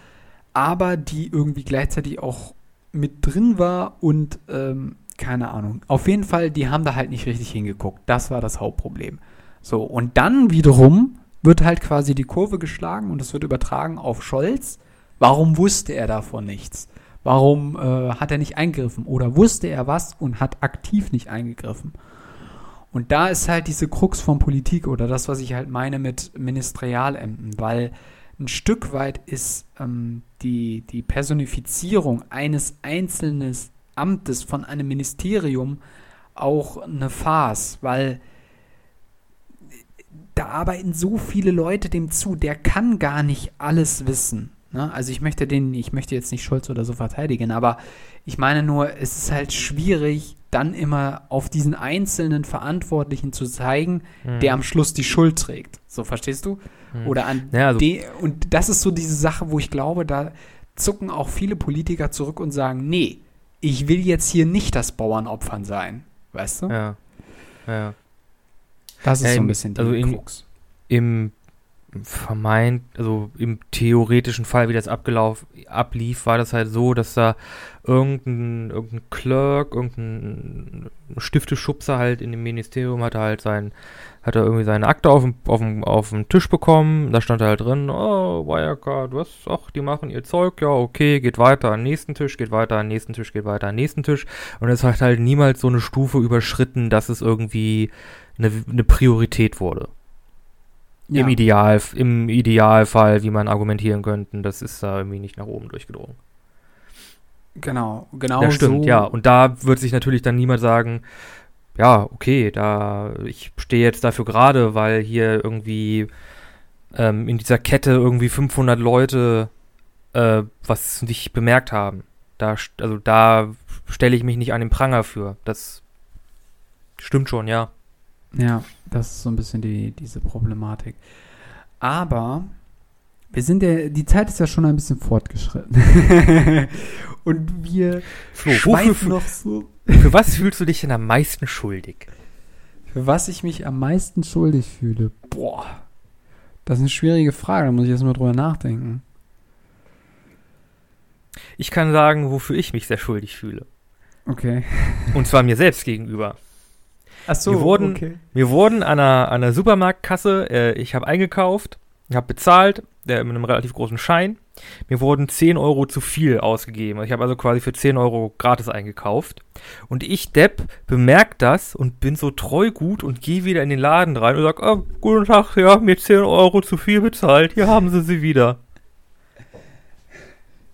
aber die irgendwie gleichzeitig auch mit drin war und ähm, keine Ahnung. Auf jeden Fall, die haben da halt nicht richtig hingeguckt. Das war das Hauptproblem. So, und dann wiederum wird halt quasi die Kurve geschlagen und es wird übertragen auf Scholz. Warum wusste er davon nichts? Warum äh, hat er nicht eingegriffen? Oder wusste er was und hat aktiv nicht eingegriffen? Und da ist halt diese Krux von Politik oder das, was ich halt meine mit Ministerialämten, weil ein Stück weit ist ähm, die, die Personifizierung eines einzelnen Amtes von einem Ministerium auch eine Farce, weil da arbeiten so viele Leute dem zu, der kann gar nicht alles wissen. Ne? Also ich möchte den, ich möchte jetzt nicht Schulz oder so verteidigen, aber ich meine nur, es ist halt schwierig, dann immer auf diesen einzelnen Verantwortlichen zu zeigen, Mhm. der am Schluss die Schuld trägt. So, verstehst du? Mhm. Oder an Ja, also- de und das ist so diese Sache, wo ich glaube, da zucken auch viele Politiker zurück und sagen, nee, ich will jetzt hier nicht das Bauernopfern sein. Weißt du? Ja. Ja. Das ist Ja, so ein bisschen die also Krux. Im vermeint, also im theoretischen Fall, wie das abgelauf, ablief, war das halt so, dass da irgendein, irgendein Clerk, irgendein Stifteschubser halt in dem Ministerium hatte halt sein, hat er irgendwie seine Akte auf dem, auf dem, auf dem Tisch bekommen, da stand halt drin, oh, Wirecard, was, ach, die machen ihr Zeug, ja, okay, geht weiter an den nächsten Tisch, geht weiter an den nächsten Tisch, geht weiter an den nächsten Tisch. Und es hat halt niemals so eine Stufe überschritten, dass es irgendwie eine, eine Priorität wurde. Ja. Im, Ideal, Im Idealfall, wie man argumentieren könnte, das ist da irgendwie nicht nach oben durchgedrungen. Genau, genau das stimmt, so. ja. Und da wird sich natürlich dann niemand sagen, ja, okay, da ich stehe jetzt dafür gerade, weil hier irgendwie ähm, in dieser Kette irgendwie 500 Leute äh, was nicht bemerkt haben. Da, also da stelle ich mich nicht an den Pranger für. Das stimmt schon, ja. Ja, das ist so ein bisschen die, diese Problematik. Aber wir sind ja, die Zeit ist ja schon ein bisschen fortgeschritten. Und wir Flo, wofür, noch so. für was fühlst du dich denn am meisten schuldig? Für was ich mich am meisten schuldig fühle? Boah, das ist eine schwierige Frage, da muss ich erst mal drüber nachdenken. Ich kann sagen, wofür ich mich sehr schuldig fühle. Okay. Und zwar mir selbst gegenüber. Ach so, Wir wurden- okay. Wir wurden an einer, an einer Supermarktkasse, äh, ich habe eingekauft, ich habe bezahlt, äh, mit einem relativ großen Schein. Mir wurden 10 Euro zu viel ausgegeben. Ich habe also quasi für 10 Euro gratis eingekauft. Und ich, Depp, bemerke das und bin so treu gut und gehe wieder in den Laden rein und sage, oh, guten Tag, ja, mir 10 Euro zu viel bezahlt, hier haben Sie sie wieder.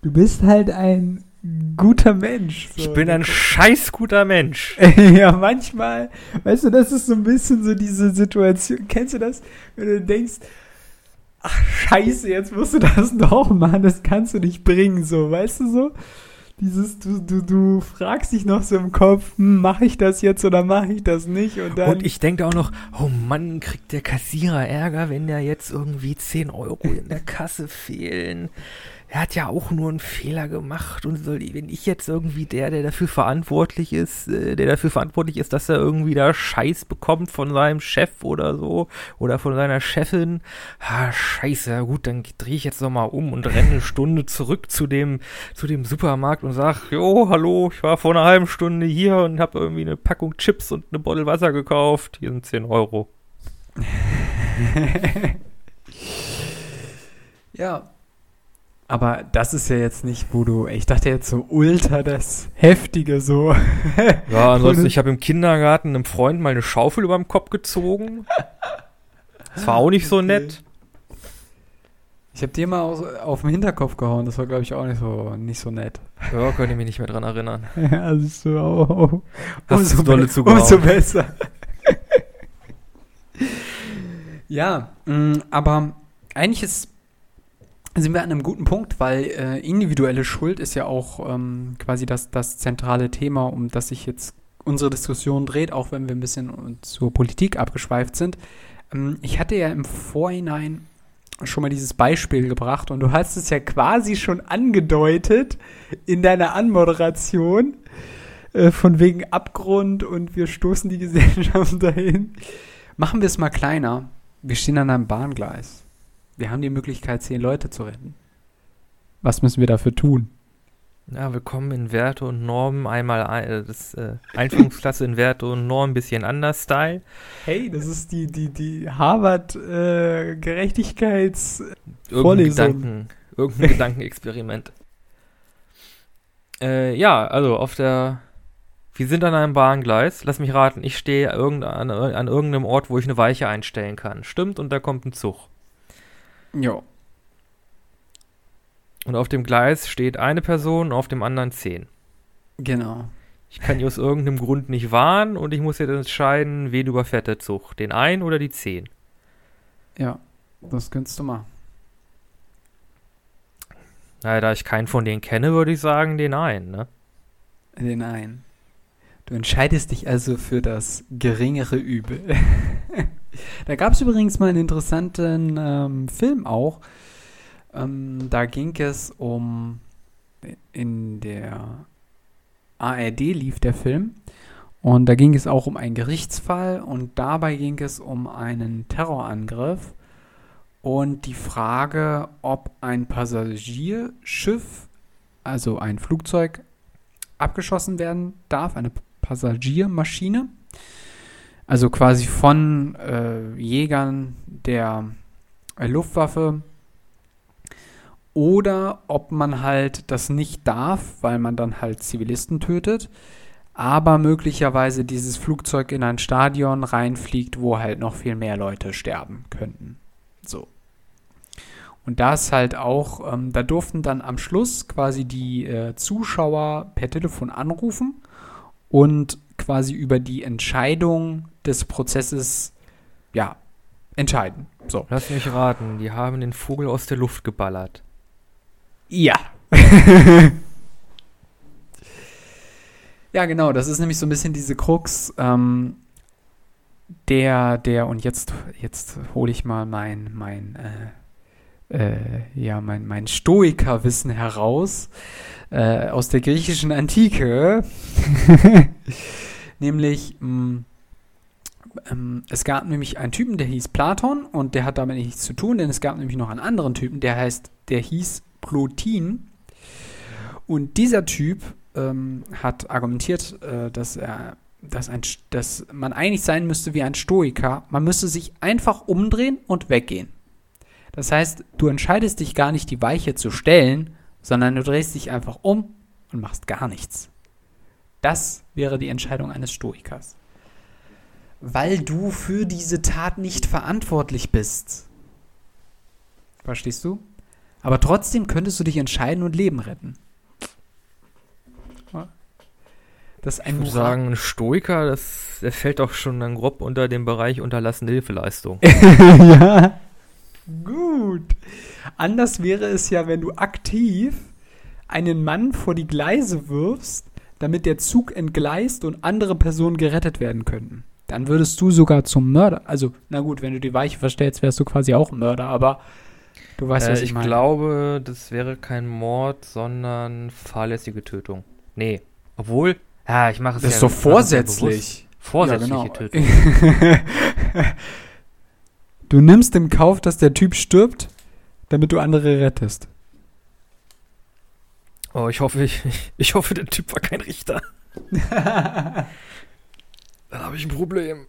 Du bist halt ein guter Mensch. Ich bin ein scheiß guter Mensch. ja, manchmal, weißt du, das ist so ein bisschen so diese Situation. Kennst du das? Wenn du denkst, ach scheiße, jetzt musst du das doch machen, das kannst du nicht bringen, so, weißt du so? Dieses, du, du, du fragst dich noch so im Kopf, hm, mache ich das jetzt oder mache ich das nicht? Und dann. Und ich denke auch noch, oh Mann, kriegt der Kassierer Ärger, wenn der jetzt irgendwie 10 Euro in der Kasse fehlen. Er hat ja auch nur einen Fehler gemacht und soll, wenn ich jetzt irgendwie der, der dafür verantwortlich ist, äh, der dafür verantwortlich ist, dass er irgendwie da Scheiß bekommt von seinem Chef oder so oder von seiner Chefin. Ah, scheiße, ja gut, dann drehe ich jetzt nochmal um und renne eine Stunde zurück zu dem, zu dem Supermarkt und sag, jo, hallo, ich war vor einer halben Stunde hier und habe irgendwie eine Packung Chips und eine Bottle Wasser gekauft. Hier sind 10 Euro. ja. Aber das ist ja jetzt nicht, wo du. Ich dachte jetzt so ultra das Heftige so. Ja, ansonsten, ich habe im Kindergarten einem Freund mal eine Schaufel über dem Kopf gezogen. Das war auch nicht so Okay. nett. Ich habe dir mal aus, auf den Hinterkopf gehauen, das war, glaube ich, auch nicht so, nicht so nett. Ja, könnte ich mich nicht mehr dran erinnern. Ja, siehst du, oh, Hast du dolle be- umso besser. ja, mh, aber eigentlich ist, sind wir an einem guten Punkt, weil äh, individuelle Schuld ist ja auch ähm, quasi das, das zentrale Thema, um das sich jetzt unsere Diskussion dreht, auch wenn wir ein bisschen zur Politik abgeschweift sind. Ähm, ich hatte ja im Vorhinein schon mal dieses Beispiel gebracht und du hast es ja quasi schon angedeutet in deiner Anmoderation äh, von wegen Abgrund und wir stoßen die Gesellschaft dahin. Machen wir es mal kleiner. Wir stehen an einem Bahngleis. Wir haben die Möglichkeit, zehn Leute zu retten. Was müssen wir dafür tun? Ja, willkommen in Werte und Normen. Einmal ein, äh, das äh, Einführungsklasse in Werte und Normen, bisschen anders Style. Hey, das ist die, die, die Harvard-Gerechtigkeits- Irgendein, Vorlesung. Gedanken, irgendein Gedankenexperiment. Äh, ja, also auf der. Wir sind an einem Bahngleis. Lass mich raten, ich stehe irgend, an, an irgendeinem Ort, wo ich eine Weiche einstellen kann. Stimmt, und da kommt ein Zug. Ja. Und auf dem Gleis steht eine Person, auf dem anderen zehn. Genau. Ich kann die aus irgendeinem Grund nicht warnen und ich muss jetzt entscheiden, wen überfährt der Zug. Den einen oder die zehn. Ja, das könntest du machen. Naja, da ich keinen von denen kenne, würde ich sagen, den einen, ne? Den einen. Du entscheidest dich also für das geringere Übel. da gab es übrigens mal einen interessanten ähm, Film auch. Ähm, da ging es um. In der ARD lief der Film. Und da ging es auch um einen Gerichtsfall. Und dabei ging es um einen Terrorangriff. Und die Frage, ob ein Passagierschiff, also ein Flugzeug, abgeschossen werden darf, eine Passagiermaschine. Also quasi von äh, Jägern der äh, Luftwaffe. Oder ob man halt das nicht darf, weil man dann halt Zivilisten tötet. Aber möglicherweise dieses Flugzeug in ein Stadion reinfliegt, wo halt noch viel mehr Leute sterben könnten. So. Und das halt auch, ähm, da durften dann am Schluss quasi die äh, Zuschauer per Telefon anrufen und quasi über die Entscheidung des Prozesses, ja, entscheiden. So. Lass mich raten, die haben den Vogel aus der Luft geballert. Ja. ja, genau, das ist nämlich so ein bisschen diese Krux, ähm, der, der, und jetzt, jetzt hole ich mal mein, mein, äh, äh, ja, mein, mein Stoikerwissen heraus äh, aus der griechischen Antike. nämlich, mh, ähm, es gab nämlich einen Typen, der hieß Platon und der hat damit nichts zu tun, denn es gab nämlich noch einen anderen Typen, der heißt, der hieß Plotin. Und dieser Typ ähm, hat argumentiert, äh, dass er dass, ein, dass man eigentlich sein müsste wie ein Stoiker. Man müsste sich einfach umdrehen und weggehen. Das heißt, du entscheidest dich gar nicht, die Weiche zu stellen, sondern du drehst dich einfach um und machst gar nichts. Das wäre die Entscheidung eines Stoikers. Weil du für diese Tat nicht verantwortlich bist. Verstehst du? Aber trotzdem könntest du dich entscheiden und Leben retten. Das Ich würde sagen, ein Stoiker, das, der fällt doch schon dann grob unter den Bereich unterlassene Hilfeleistung. ja. Gut. Anders wäre es ja, wenn du aktiv einen Mann vor die Gleise wirfst, damit der Zug entgleist und andere Personen gerettet werden könnten. Dann würdest du sogar zum Mörder. Also, na gut, wenn du die Weiche verstellst, wärst du quasi auch ein Mörder, aber du weißt, was äh, ich ich meine. glaube, das wäre kein Mord, sondern fahrlässige Tötung. Nee. Obwohl, ja, ich mache es das ja ist so ich vorsätzlich. Vorsätzliche Ja, genau. Tötung. du nimmst im Kauf, dass der Typ stirbt, damit du andere rettest. Oh, ich hoffe, ich, ich hoffe, der Typ war kein Richter. Dann habe ich ein Problem.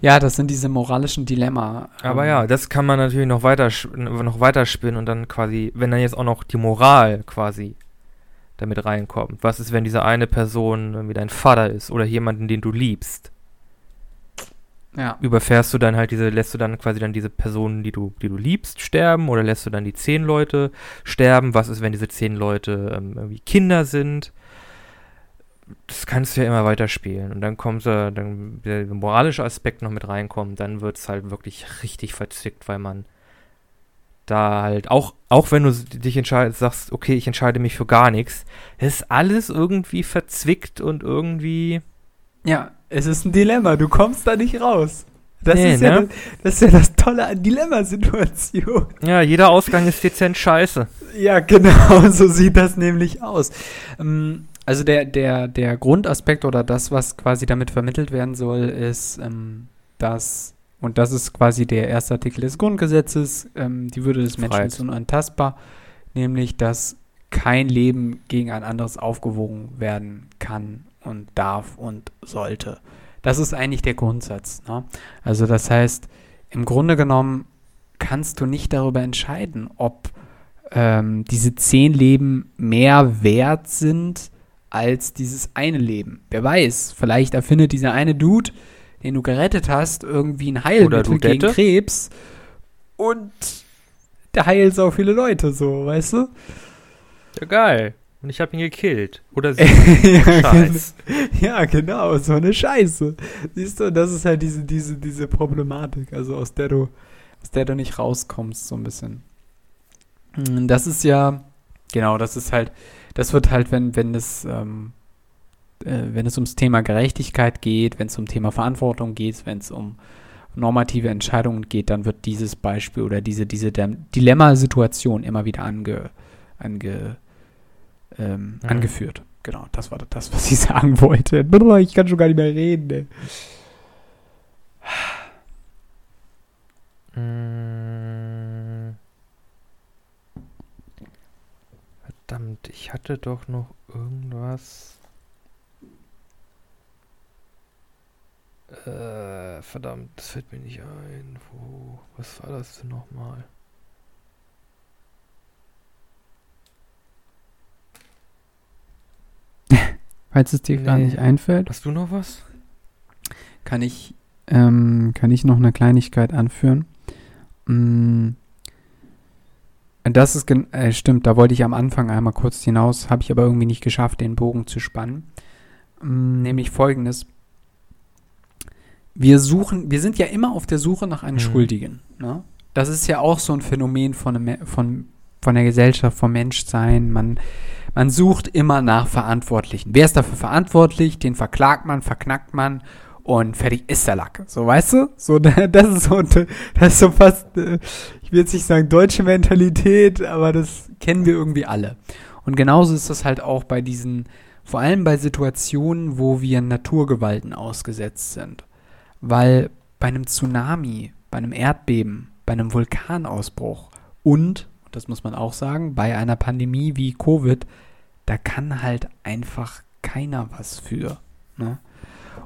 Ja, das sind diese moralischen Dilemma. Aber Ähm, ja, das kann man natürlich noch weiter, noch weiter spinnen und dann quasi, wenn dann jetzt auch noch die Moral quasi damit reinkommt. Was ist, wenn diese eine Person irgendwie dein Vater ist oder jemanden, den du liebst? Ja. Überfährst du dann halt diese, lässt du dann quasi dann diese Personen, die du, die du liebst, sterben oder lässt du dann die zehn Leute sterben? Was ist, wenn diese zehn Leute ähm, irgendwie Kinder sind? Das kannst du ja immer weiterspielen. Und dann kommt äh, dann der moralische Aspekt noch mit reinkommt, dann wird es halt wirklich richtig verzwickt, weil man da halt, auch, auch wenn du dich entscheidest, sagst, okay, ich entscheide mich für gar nichts, ist alles irgendwie verzwickt und irgendwie. Ja, es ist ein Dilemma. Du kommst da nicht raus. Das, Nee, ist ja, ne? das, das ist ja das Tolle an Dilemmasituation. Ja, jeder Ausgang ist dezent scheiße. Ja, genau, so sieht das nämlich aus. Ähm, also der, der, der Grundaspekt oder das, was quasi damit vermittelt werden soll, ist, ähm, dass, und das ist quasi der erste Artikel des Grundgesetzes, ähm, die Würde des Menschen Freiheit. ist unantastbar, nämlich, dass kein Leben gegen ein anderes aufgewogen werden kann und darf und sollte. Das ist eigentlich der Grundsatz. Ne? Also das heißt, im Grunde genommen kannst du nicht darüber entscheiden, ob ähm, diese zehn Leben mehr wert sind als dieses eine Leben. Wer weiß, vielleicht erfindet dieser eine Dude, den du gerettet hast, irgendwie ein Heilmittel gegen. Krebs und der heilt so viele Leute, so, weißt du? Ja, geil. Und ich habe ihn gekillt. Oder sie. ja, Scheiß. ja, genau, so eine Scheiße. Siehst du, das ist halt diese, diese, diese Problematik, also aus der du, aus der du nicht rauskommst, so ein bisschen. Mm, Das ist ja, genau, das ist halt, das wird halt, wenn, wenn es, ähm, äh, wenn es ums Thema Gerechtigkeit geht, wenn es um Thema Verantwortung geht, wenn es um normative Entscheidungen geht, dann wird dieses Beispiel oder diese, diese Dilemmasituation immer wieder ange, ange, ähm, Mhm. angeführt. Genau, das war das, was ich sagen wollte. Ich kann schon gar nicht mehr reden. Ey. Mm. Verdammt, ich hatte doch noch irgendwas. Äh, verdammt, das fällt mir nicht ein. Wo, was war das denn nochmal? Falls es dir gar Nee. nicht einfällt, Hast du noch was? kann ich, ähm, kann ich noch eine Kleinigkeit anführen. Mm. Das ist, äh, stimmt, da wollte ich am Anfang einmal kurz hinaus, habe ich aber irgendwie nicht geschafft, den Bogen zu spannen. Mm, nämlich folgendes. Wir suchen, wir sind ja immer auf der Suche nach einem Mhm. Schuldigen. Ne? Das ist ja auch so ein Phänomen von, einem, von, von der Gesellschaft, vom Menschsein. Man, man sucht immer nach Verantwortlichen. Wer ist dafür verantwortlich? Den verklagt man, verknackt man und fertig ist der Lack. So, weißt du? So, das ist so, das ist so fast, äh, ich will jetzt nicht sagen deutsche Mentalität, aber das kennen wir irgendwie alle. Und genauso ist das halt auch bei diesen, vor allem bei Situationen, wo wir Naturgewalten ausgesetzt sind. Weil bei einem Tsunami, bei einem Erdbeben, bei einem Vulkanausbruch und, das muss man auch sagen, bei einer Pandemie wie Covid, da kann halt einfach keiner was für. Ne?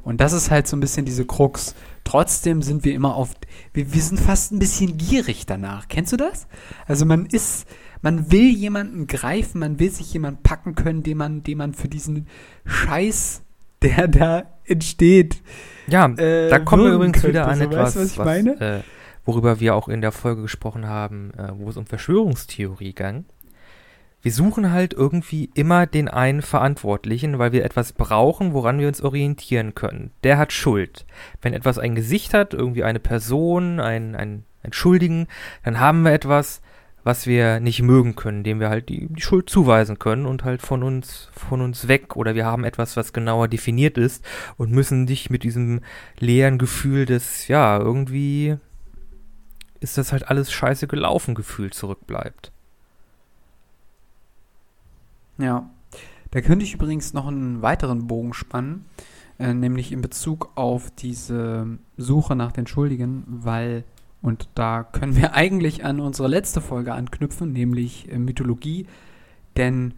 Und das ist halt so ein bisschen diese Krux. Trotzdem sind wir immer auf, wir, wir sind fast ein bisschen gierig danach. Kennst du das? Also man ist, man will jemanden greifen, man will sich jemanden packen können, den man, den man für diesen Scheiß, der da entsteht, Ja, äh, da kommen wir übrigens wieder an etwas, weißt du, was ich meine? äh, worüber wir auch in der Folge gesprochen haben, äh, wo es um Verschwörungstheorie ging. Wir suchen halt irgendwie immer den einen Verantwortlichen, weil wir etwas brauchen, woran wir uns orientieren können. Der hat Schuld. Wenn etwas ein Gesicht hat, irgendwie eine Person, ein, ein, ein Schuldigen, dann haben wir etwas, was wir nicht mögen können, dem wir halt die, die Schuld zuweisen können und halt von uns, von uns weg. Oder wir haben etwas, was genauer definiert ist und müssen dich mit diesem leeren Gefühl des, ja, irgendwie ist das halt alles scheiße gelaufen Gefühl zurückbleibt. Ja. Da könnte ich übrigens noch einen weiteren Bogen spannen, äh, nämlich in Bezug auf diese Suche nach den Schuldigen, weil, und da können wir eigentlich an unsere letzte Folge anknüpfen, nämlich äh, Mythologie, denn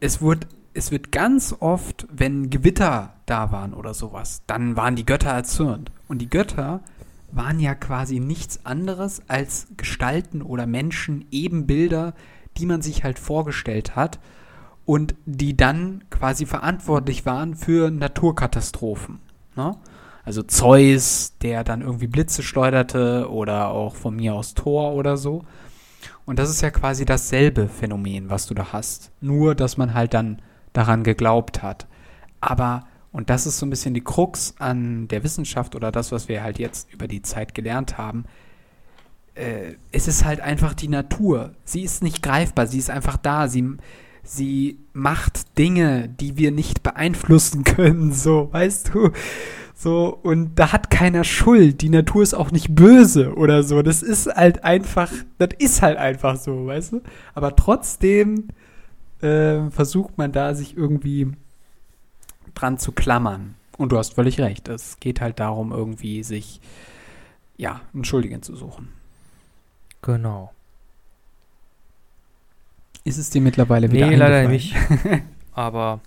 es wird, es wird ganz oft, wenn Gewitter da waren oder sowas, dann waren die Götter erzürnt. Und die Götter waren ja quasi nichts anderes als Gestalten oder Menschen, Ebenbilder, die man sich halt vorgestellt hat und die dann quasi verantwortlich waren für Naturkatastrophen. Ne? Also Zeus, der dann irgendwie Blitze schleuderte oder auch von mir aus Thor oder so. Und das ist ja quasi dasselbe Phänomen, was du da hast. Nur, dass man halt dann daran geglaubt hat. Aber, und das ist so ein bisschen die Krux an der Wissenschaft oder das, was wir halt jetzt über die Zeit gelernt haben, äh, es ist halt einfach die Natur. Sie ist nicht greifbar, sie ist einfach da. Sie, sie macht Dinge, die wir nicht beeinflussen können, so, weißt du? So, und da hat keiner Schuld. Die Natur ist auch nicht böse oder so. Das ist halt einfach, das ist halt einfach so, weißt du? Aber trotzdem äh, versucht man da sich irgendwie dran zu klammern. Und du hast völlig recht. Es geht halt darum, irgendwie sich, ja, einen Schuldigen zu suchen. Genau. Ist es dir mittlerweile wieder Nee, leider nicht. Aber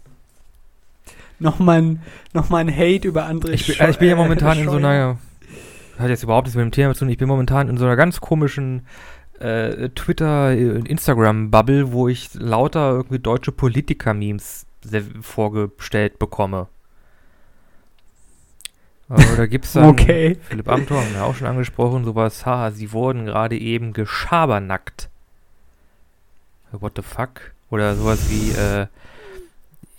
Nochmal ein, noch mal ein Hate über andere ich bin, Scheu- äh, ich bin ja äh, momentan in so einer. Hat jetzt überhaupt nichts mit dem Thema zu tun. Ich bin momentan in so einer ganz komischen äh, Twitter- und Instagram-Bubble, wo ich lauter irgendwie deutsche Politiker-Memes vorgestellt bekomme. Aber da gibt's dann Okay. Philipp Amthor, haben wir auch schon angesprochen, sowas, haha, sie wurden gerade eben geschabernackt. What the fuck? Oder sowas wie, äh,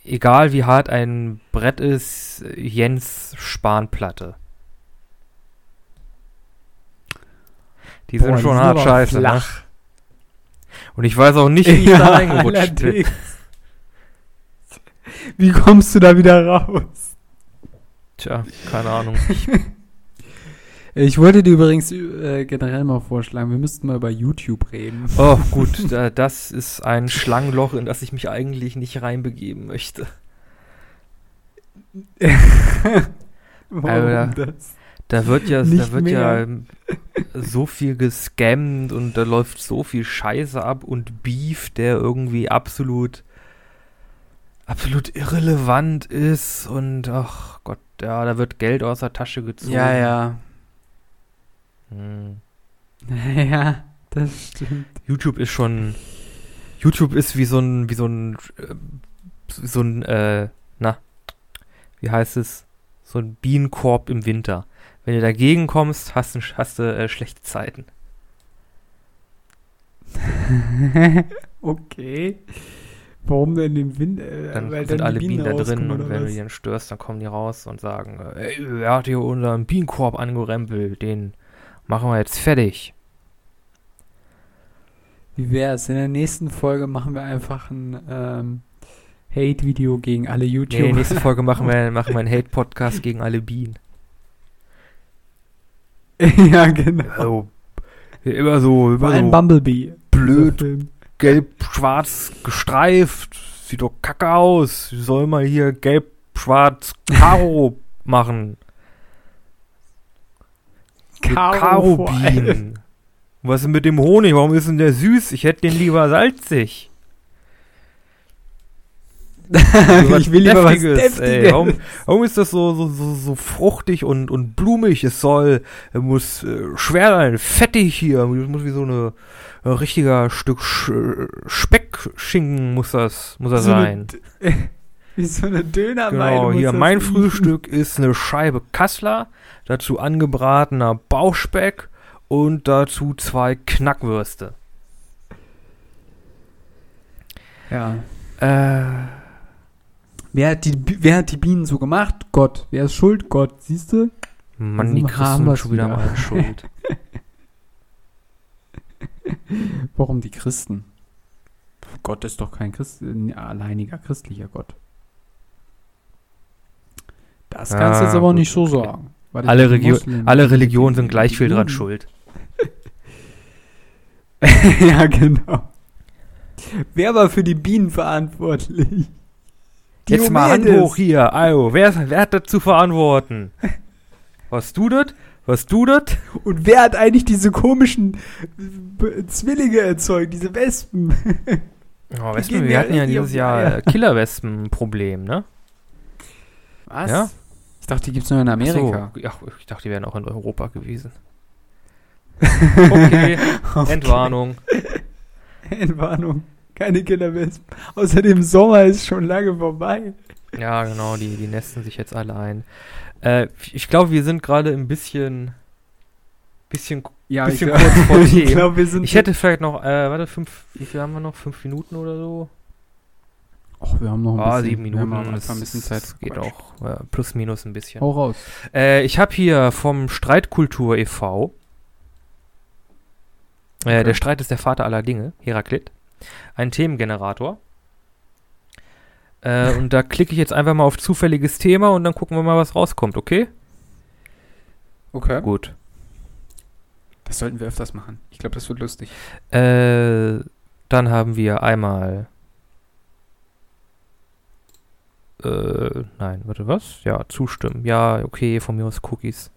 egal wie hart ein Brett ist, Jens Spanplatte. Die Boah, sind die schon hart scheiße, ne? Und ich weiß auch nicht, wie ich da reingerutscht bin. Wie kommst du da wieder raus? Tja, keine Ahnung. Ich wollte dir übrigens äh, generell mal vorschlagen, wir müssten mal über YouTube reden. Oh, gut, da, das ist ein Schlangenloch, in das ich mich eigentlich nicht reinbegeben möchte. Warum Alter. das? Da wird ja, da wird mehr. ja so viel gescammt und da läuft so viel Scheiße ab und Beef, der irgendwie absolut, absolut irrelevant ist und ach Gott, ja, da wird Geld aus der Tasche gezogen. Ja, ja. Hm. Ja, das stimmt. YouTube ist schon, YouTube ist wie so ein, wie so ein, äh, so ein, äh, na, wie heißt es? So ein Bienenkorb im Winter. Wenn du dagegen kommst, hast du, hast du äh, schlechte Zeiten. okay. Warum denn den Wind? Äh, Dann weil sind die alle Bienen da drin und wenn du was? die dann störst, dann kommen die raus und sagen, äh, ey, wer hat hier unseren Bienenkorb angerempelt? Den machen wir jetzt fertig. Wie wär's? In der nächsten Folge machen wir einfach ein ähm, Hate-Video gegen alle YouTuber. Nee, nächste Folge machen wir, machen wir einen Hate-Podcast gegen alle Bienen. ja, genau. Also, immer so, Vor immer allem so Bumblebee. blöd. Gelb-schwarz gestreift. Sieht doch kacke aus. Sie soll mal hier gelb-schwarz Karo machen. Karo. Karo-Bienen. Was ist mit dem Honig? Warum ist denn der süß? Ich hätte den lieber salzig. Ich will lieber was Deftiges, ey. Warum, warum ist das so, so, so, so fruchtig und, und blumig? Es soll, es muss äh, schwer sein, fettig hier. Es muss wie so eine ein richtiger Stück Sch Speckschinken muss das, muss das So eine sein. D- Wie so eine Dönermeile. Genau, hier mein riechen. Frühstück ist eine Scheibe Kassler, dazu angebratener Bauchspeck und dazu zwei Knackwürste. Ja. Äh, Wer hat, die, wer hat die Bienen so gemacht? Gott. Wer ist schuld? Gott. Siehst du? Mann, die Christen sind schon wieder wieder. mal schuld. Warum die Christen? Gott ist doch kein Christ, ein alleiniger christlicher Gott. Das kannst du Ah, jetzt aber auch gut, nicht so sagen. Alle, Regio alle Religionen sind gleich viel dran schuld. ja, genau. Wer war für die Bienen verantwortlich? Jetzt mal Hand Diomedes. hoch hier. Also, wer, wer hat das zu verantworten? Was du das? Was du das? Und wer hat eigentlich diese komischen B- Zwillinge erzeugt, diese Wespen? Oh, Wespen, wir ja hatten ja dieses die Jahr Eier. äh, Killerwespen-Problem, ne? Was? Ja. Ich dachte, die gibt's nur in Amerika. So, ja, ich dachte, die wären auch in Europa gewesen. Okay, Entwarnung. Entwarnung. Keine Killerwespen. Außerdem Sommer ist schon lange vorbei. Ja, genau, die, die nesten sich jetzt alle ein. Äh, ich glaube, wir sind gerade ein bisschen, bisschen, Ja, bisschen ich kurz vor ich Themen. glaube, wir sind. Ich hätte vielleicht noch, äh, warte, fünf, wie viel haben wir noch? Fünf Minuten oder so? Och, wir haben noch ein Ah, bisschen. sieben Wir haben Minuten, Anfang ein bisschen Zeit. das geht Quatsch. auch äh, plus minus ein bisschen. Hau raus. Äh, ich habe hier vom Streitkultur e.V. Äh, Okay. Der Streit ist der Vater aller Dinge, Heraklit. Ein Themengenerator. Äh, und da klicke ich jetzt einfach mal auf zufälliges Thema und dann gucken wir mal, was rauskommt, okay? Okay. Gut. Das sollten wir öfters machen. Ich glaube, das wird lustig. Äh, dann haben wir einmal. Äh, nein, warte, was? Ja, zustimmen. Ja, okay, von mir aus Cookies.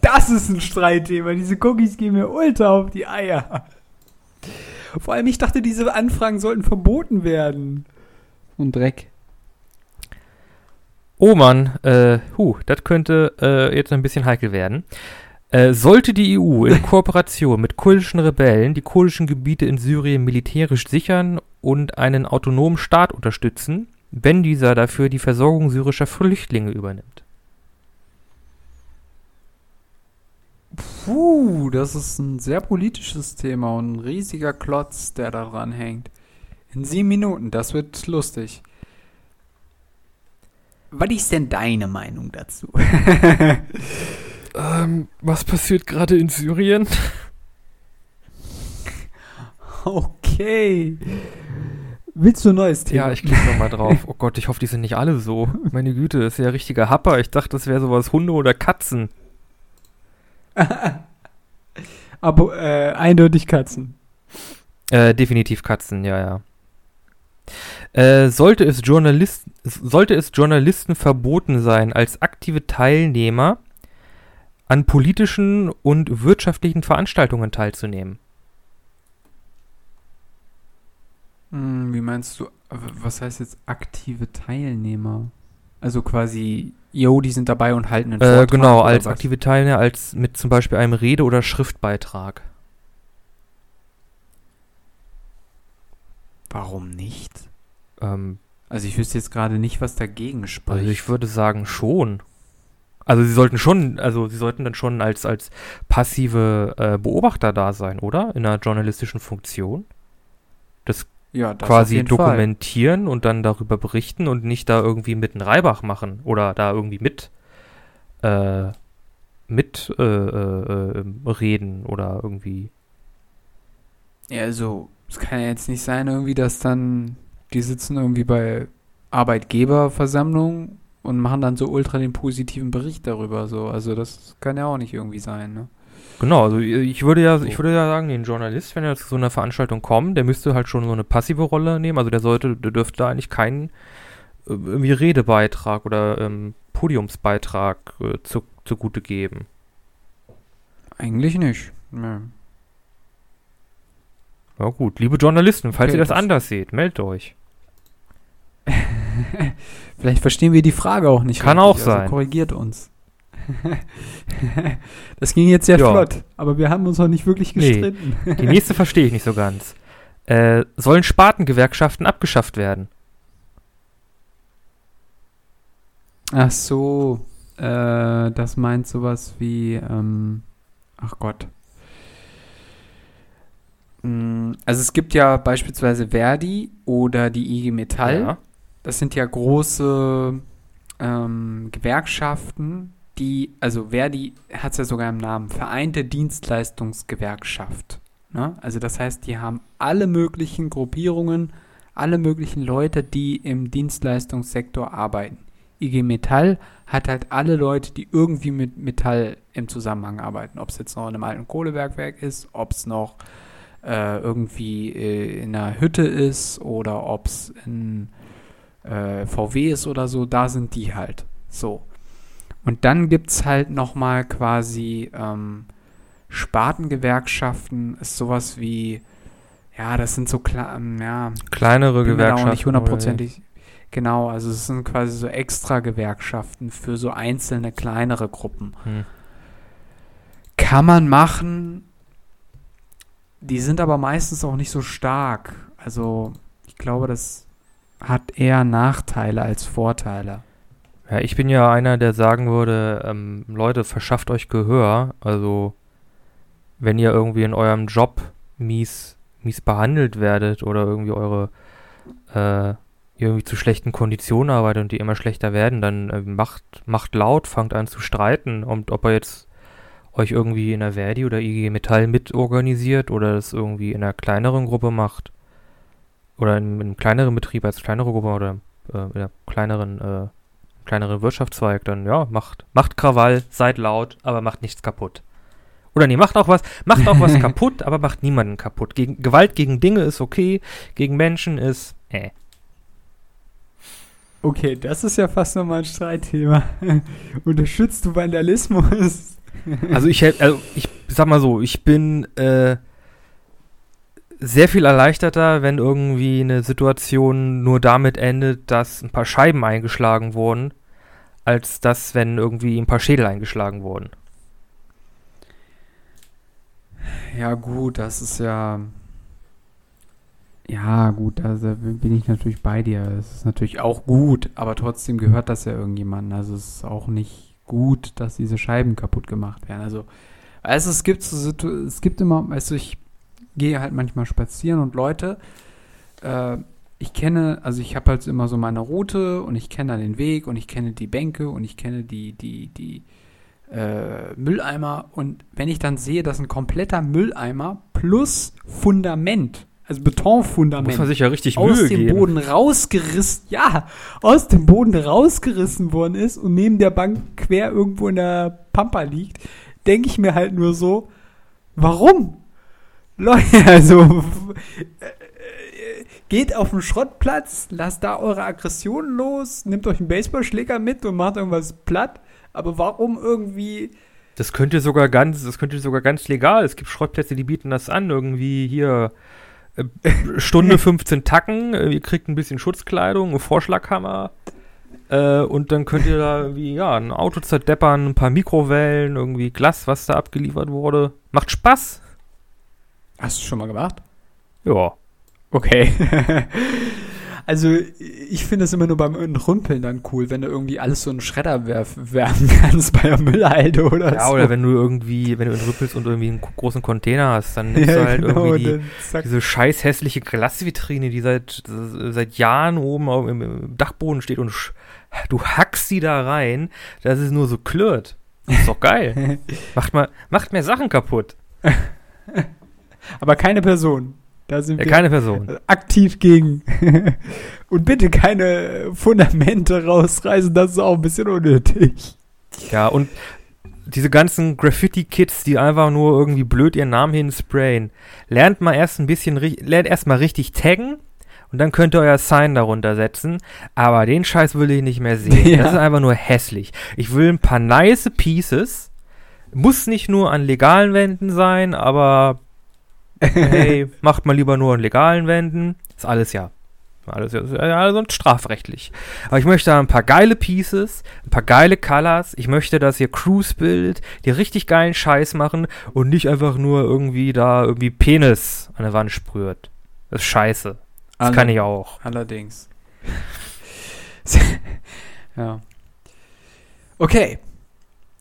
Das ist ein Streitthema. Diese Cookies gehen mir ultra auf die Eier. Vor allem, ich dachte, diese Anfragen sollten verboten werden. Und Dreck. Oh Mann, äh, huh, das könnte äh, jetzt ein bisschen heikel werden. Äh, sollte die EU in Kooperation mit kurdischen Rebellen die kurdischen Gebiete in Syrien militärisch sichern und einen autonomen Staat unterstützen, wenn dieser dafür die Versorgung syrischer Flüchtlinge übernimmt? Puh, das ist ein sehr politisches Thema und ein riesiger Klotz, der daran hängt. In sieben Minuten, das wird lustig. Was ist denn deine Meinung dazu? Ähm, was passiert gerade in Syrien? Okay. Willst du ein neues Thema? Ja, ich klicke nochmal drauf. Oh Gott, ich hoffe, die sind nicht alle so. Meine Güte, das ist ja richtiger Happer. Ich dachte, das wäre sowas Hunde oder Katzen. Aber äh, eindeutig Katzen. Äh, definitiv Katzen, ja, ja. Äh, sollte, es Journalist, sollte es Journalisten verboten sein, als aktive Teilnehmer an politischen und wirtschaftlichen Veranstaltungen teilzunehmen? Hm, wie meinst du, was heißt jetzt aktive Teilnehmer? Also quasi, yo, die sind dabei und halten einen Äh, Vortrag genau, oder als was? aktive Teilnehmer, als mit zum Beispiel einem Rede- oder Schriftbeitrag. Warum nicht? Ähm, Also ich wüsste jetzt gerade nicht, was dagegen spricht. also ich würde sagen schon. Also sie sollten schon, also sie sollten dann schon als, als passive äh, Beobachter da sein, oder? In einer journalistischen Funktion. das auf quasi jeden Fall. dokumentieren und dann darüber berichten und nicht da irgendwie mit einem Reibach machen oder da irgendwie mit äh, mit äh, äh, äh, reden oder irgendwie. Ja, also, es kann ja jetzt nicht sein, irgendwie, dass dann die sitzen irgendwie bei Arbeitgeberversammlungen und machen dann so ultra den positiven Bericht darüber. So. Also, das kann ja auch nicht irgendwie sein, ne? Genau, also ich würde ja, So. ich würde ja sagen, den Journalist, wenn er zu so einer Veranstaltung kommt, der müsste halt schon so eine passive Rolle nehmen. Also der sollte, der dürfte da eigentlich keinen äh, irgendwie Redebeitrag oder ähm, Podiumsbeitrag äh, zu, zugute geben. Eigentlich nicht. Ja. Ja gut, liebe Journalisten, falls Okay, ihr das, das- anders seht, meldet euch. Vielleicht verstehen wir die Frage auch nicht. Kann richtig, auch sein. Also korrigiert uns. das ging jetzt sehr Ja. flott, aber wir haben uns noch nicht wirklich Nee. gestritten. Die nächste verstehe ich nicht so ganz. Äh, sollen Spartengewerkschaften abgeschafft werden? Ach so, äh, das meint sowas wie, ähm, ach Gott. Mm, Also es gibt ja beispielsweise Verdi oder die IG Metall. Ja. Das sind ja große ähm, Gewerkschaften, die, also Verdi hat es ja sogar im Namen, Vereinte Dienstleistungsgewerkschaft. Ne? Also das heißt, die haben alle möglichen Gruppierungen, alle möglichen Leute, die im Dienstleistungssektor arbeiten. IG Metall hat halt alle Leute, die irgendwie mit Metall im Zusammenhang arbeiten. Ob es jetzt noch in einem alten Kohlebergwerk ist, ob es noch äh, irgendwie äh, in einer Hütte ist oder ob es in äh, VW ist oder so, da sind die halt. So. Und dann gibt es halt nochmal quasi ähm, Spartengewerkschaften, ist sowas wie, ja, das sind so klar, ähm, ja, Kleinere da auch Gewerkschaften. nicht hundertprozentig. Genau, also es sind quasi so extra Gewerkschaften für so einzelne kleinere Gruppen. Hm. Kann man machen. Die sind aber meistens auch nicht so stark. Also ich glaube, das hat eher Nachteile als Vorteile. Ja, ich bin ja einer, der sagen würde, ähm, Leute, verschafft euch Gehör. Also, wenn ihr irgendwie in eurem Job mies, mies behandelt werdet oder irgendwie eure äh, irgendwie zu schlechten Konditionen arbeitet und die immer schlechter werden, dann äh, macht, macht laut, fangt an zu streiten. Und ob ihr jetzt euch irgendwie in der Verdi oder IG Metall mitorganisiert oder das irgendwie in einer kleineren Gruppe macht, oder in, in einem kleineren Betrieb als kleinere Gruppe oder äh, in einem kleineren, äh, kleineren Wirtschaftszweig, dann ja, macht, macht Krawall, seid laut, aber macht nichts kaputt. Oder nee, macht auch was, macht auch was kaputt, aber macht niemanden kaputt. Gegen, Gewalt gegen Dinge ist okay, gegen Menschen ist äh. Okay, das ist ja fast nochmal ein Streitthema. Unterstützt du Vandalismus? Also ich, also ich sag mal so, ich bin äh, sehr viel erleichterter, wenn irgendwie eine Situation nur damit endet, dass ein paar Scheiben eingeschlagen wurden, als dass, wenn irgendwie ein paar Schädel eingeschlagen wurden. Ja, gut, das ist ja. Ja, gut, also bin ich natürlich bei dir. Es ist natürlich auch gut, aber trotzdem gehört das ja irgendjemandem. Also es ist auch nicht gut, dass diese Scheiben kaputt gemacht werden. Also, also es gibt so Situ es gibt immer, also ich gehe halt manchmal spazieren und Leute, äh, ich kenne, also ich habe halt immer so meine Route und ich kenne dann den Weg und ich kenne die Bänke und ich kenne die, die, die, äh, Mülleimer und wenn ich dann sehe, dass ein kompletter Mülleimer plus Fundament, also Da muss Betonfundament, man sich ja richtig aus Mühe dem geben. Boden rausgerissen, ja, aus dem Boden rausgerissen worden ist und neben der Bank quer irgendwo in der Pampa liegt, denke ich mir halt nur so, warum? Leute, also äh, geht auf den Schrottplatz, lasst da eure Aggressionen los, nehmt euch einen Baseballschläger mit und macht irgendwas platt. Aber warum irgendwie Das könnte sogar ganz, das könnte sogar ganz legal. Es gibt Schrottplätze, die bieten das an. Irgendwie hier äh, Stunde 15 Tacken, ihr kriegt ein bisschen Schutzkleidung, einen Vorschlaghammer. Äh, und dann könnt ihr da irgendwie, ja, ein Auto zerdeppern, ein paar Mikrowellen, irgendwie Glas, was da abgeliefert wurde. Macht Spaß. Hast du schon mal gemacht? Ja. Okay. also, ich finde es immer nur beim Entrümpeln dann cool, wenn du irgendwie alles so in den Schredder werf werfen kannst bei der Müllhalde oder Ja, so. oder wenn du irgendwie, wenn du entrüppelst und irgendwie einen großen Container hast, dann nimmst du halt irgendwie die, diese scheiß hässliche Glasvitrine, die seit, seit Jahren oben auf, im, Dachboden steht und du hackst die da rein, dass es nur so klirrt. Das ist doch geil. macht, mal, macht mehr Sachen kaputt. Aber keine Person. Da sind Ja, wir keine Person. aktiv gegen. Und bitte keine Fundamente rausreißen, das ist auch ein bisschen unnötig. Ja, und diese ganzen Graffiti-Kids, die einfach nur irgendwie blöd ihren Namen hinsprayen, lernt mal erst ein bisschen, lernt erst mal richtig taggen und dann könnt ihr euer Sign darunter setzen. Aber den Scheiß will ich nicht mehr sehen. Ja. Das ist einfach nur hässlich. Ich will ein paar nice Pieces. Muss nicht nur an legalen Wänden sein, aber hey, macht mal lieber nur an legalen Wänden. Ist alles ja. Alles ja sonst strafrechtlich. Aber ich möchte da ein paar geile Pieces, ein paar geile Colors. Ich möchte, dass ihr Crews bildet, die richtig geilen Scheiß machen und nicht einfach nur irgendwie da irgendwie Penis an der Wand sprüht. Das ist scheiße. Das kann ich auch. Allerdings. ja. Okay.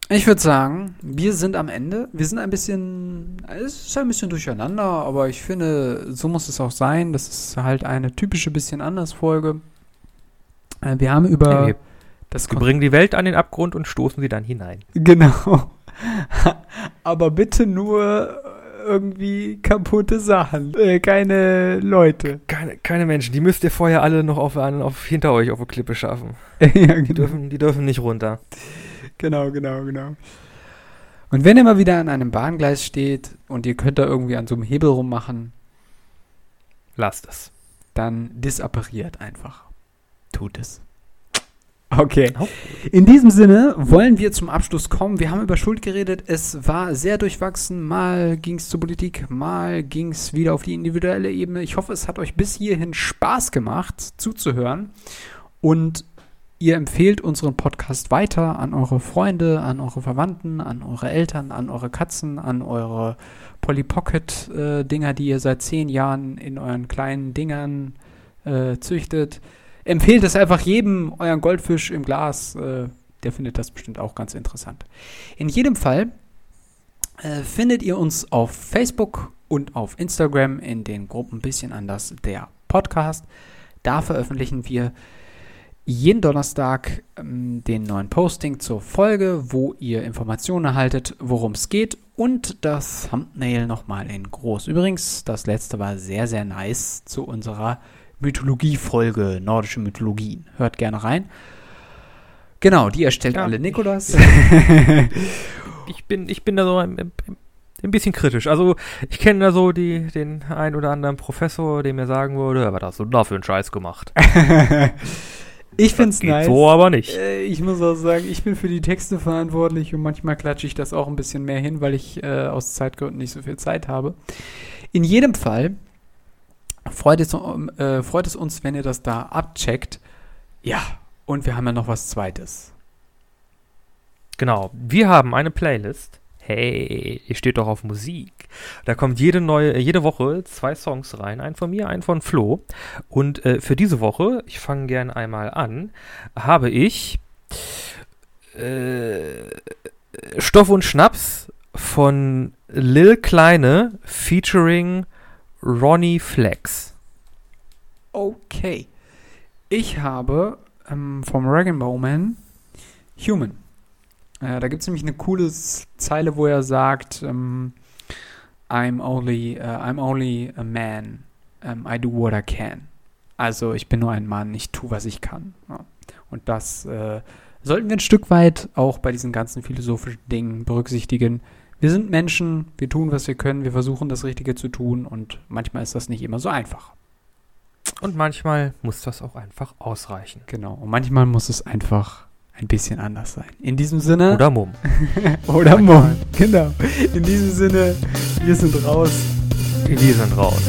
Ich würde sagen, wir sind am Ende. Wir sind ein bisschen, es ist ein bisschen durcheinander, aber ich finde, so muss es auch sein. Das ist halt eine typische bisschen anders Folge. Äh, Wir haben über Ja, wir, das wir bringen die Welt an den Abgrund und stoßen sie dann hinein. Genau. Aber bitte nur irgendwie kaputte Sachen, äh, keine Leute. Keine, keine Menschen, die müsst ihr vorher alle noch auf, auf, hinter euch auf eine Klippe schaffen. ja, Die genau. dürfen, die dürfen nicht runter. Genau, genau, genau. Und wenn ihr mal wieder an einem Bahngleis steht und ihr könnt da irgendwie an so einem Hebel rummachen, Lasst es. dann disappariert einfach. Tut es. Okay. In diesem Sinne wollen wir zum Abschluss kommen. Wir haben über Schuld geredet. Es war sehr durchwachsen. Mal ging es zur Politik, mal ging es wieder auf die individuelle Ebene. Ich hoffe, es hat euch bis hierhin Spaß gemacht, zuzuhören. Und ihr empfehlt unseren Podcast weiter an eure Freunde, an eure Verwandten, an eure Eltern, an eure Katzen, an eure Polly Pocket äh, Dinger, die ihr seit zehn Jahren in euren kleinen Dingern äh, züchtet. Empfehlt es einfach jedem euren Goldfisch im Glas. Äh, der findet das bestimmt auch ganz interessant. In jedem Fall äh, findet ihr uns auf Facebook und auf Instagram in den Gruppen bisschen anders der Podcast. Da veröffentlichen wir jeden Donnerstag ähm, den neuen Posting zur Folge, wo ihr Informationen erhaltet, worum es geht und das Thumbnail nochmal in groß. Übrigens, das letzte war sehr, sehr nice zu unserer Mythologie-Folge, nordische Mythologien. Hört gerne rein. Genau, die erstellt Ja, alle Nikolas. Ich bin, ich bin da so ein, ein bisschen kritisch. Also, ich kenne da so die, den ein oder anderen Professor, der mir sagen würde, was hast du da für einen Scheiß gemacht? ich finde es nice. so aber nicht. Äh, ich muss auch sagen, ich bin für die Texte verantwortlich und manchmal klatsche ich das auch ein bisschen mehr hin, weil ich äh, aus Zeitgründen nicht so viel Zeit habe. In jedem Fall freut es, um, äh, freut es uns, wenn ihr das da abcheckt. Ja, und wir haben ja noch was Zweites. Genau. Wir haben eine Playlist. Hey, ihr steht doch auf Musik. Da kommt jede neue, jede Woche zwei Songs rein. Einen von mir, einen von Flo. Und äh, für diese Woche, ich fange gern einmal an, habe ich äh, Stoff und Schnaps von Lil Kleine featuring Ronnie Flex. Okay. Ich habe ähm, vom Dragon Man Human. Äh, da gibt es nämlich eine coole Zeile, wo er sagt, ähm, I'm only, äh, I'm only a man. Ähm, I do what I can. Also ich bin nur ein Mann, ich tue, was ich kann. Ja. Und das äh, sollten wir ein Stück weit auch bei diesen ganzen philosophischen Dingen berücksichtigen. Wir sind Menschen, wir tun, was wir können, wir versuchen das Richtige zu tun und manchmal ist das nicht immer so einfach. Und manchmal muss das auch einfach ausreichen. Genau. Und manchmal muss es einfach ein bisschen anders sein. In diesem Sinne. Oder Mumm. Oder Mumm. Genau. In diesem Sinne, wir sind raus. Wir sind raus.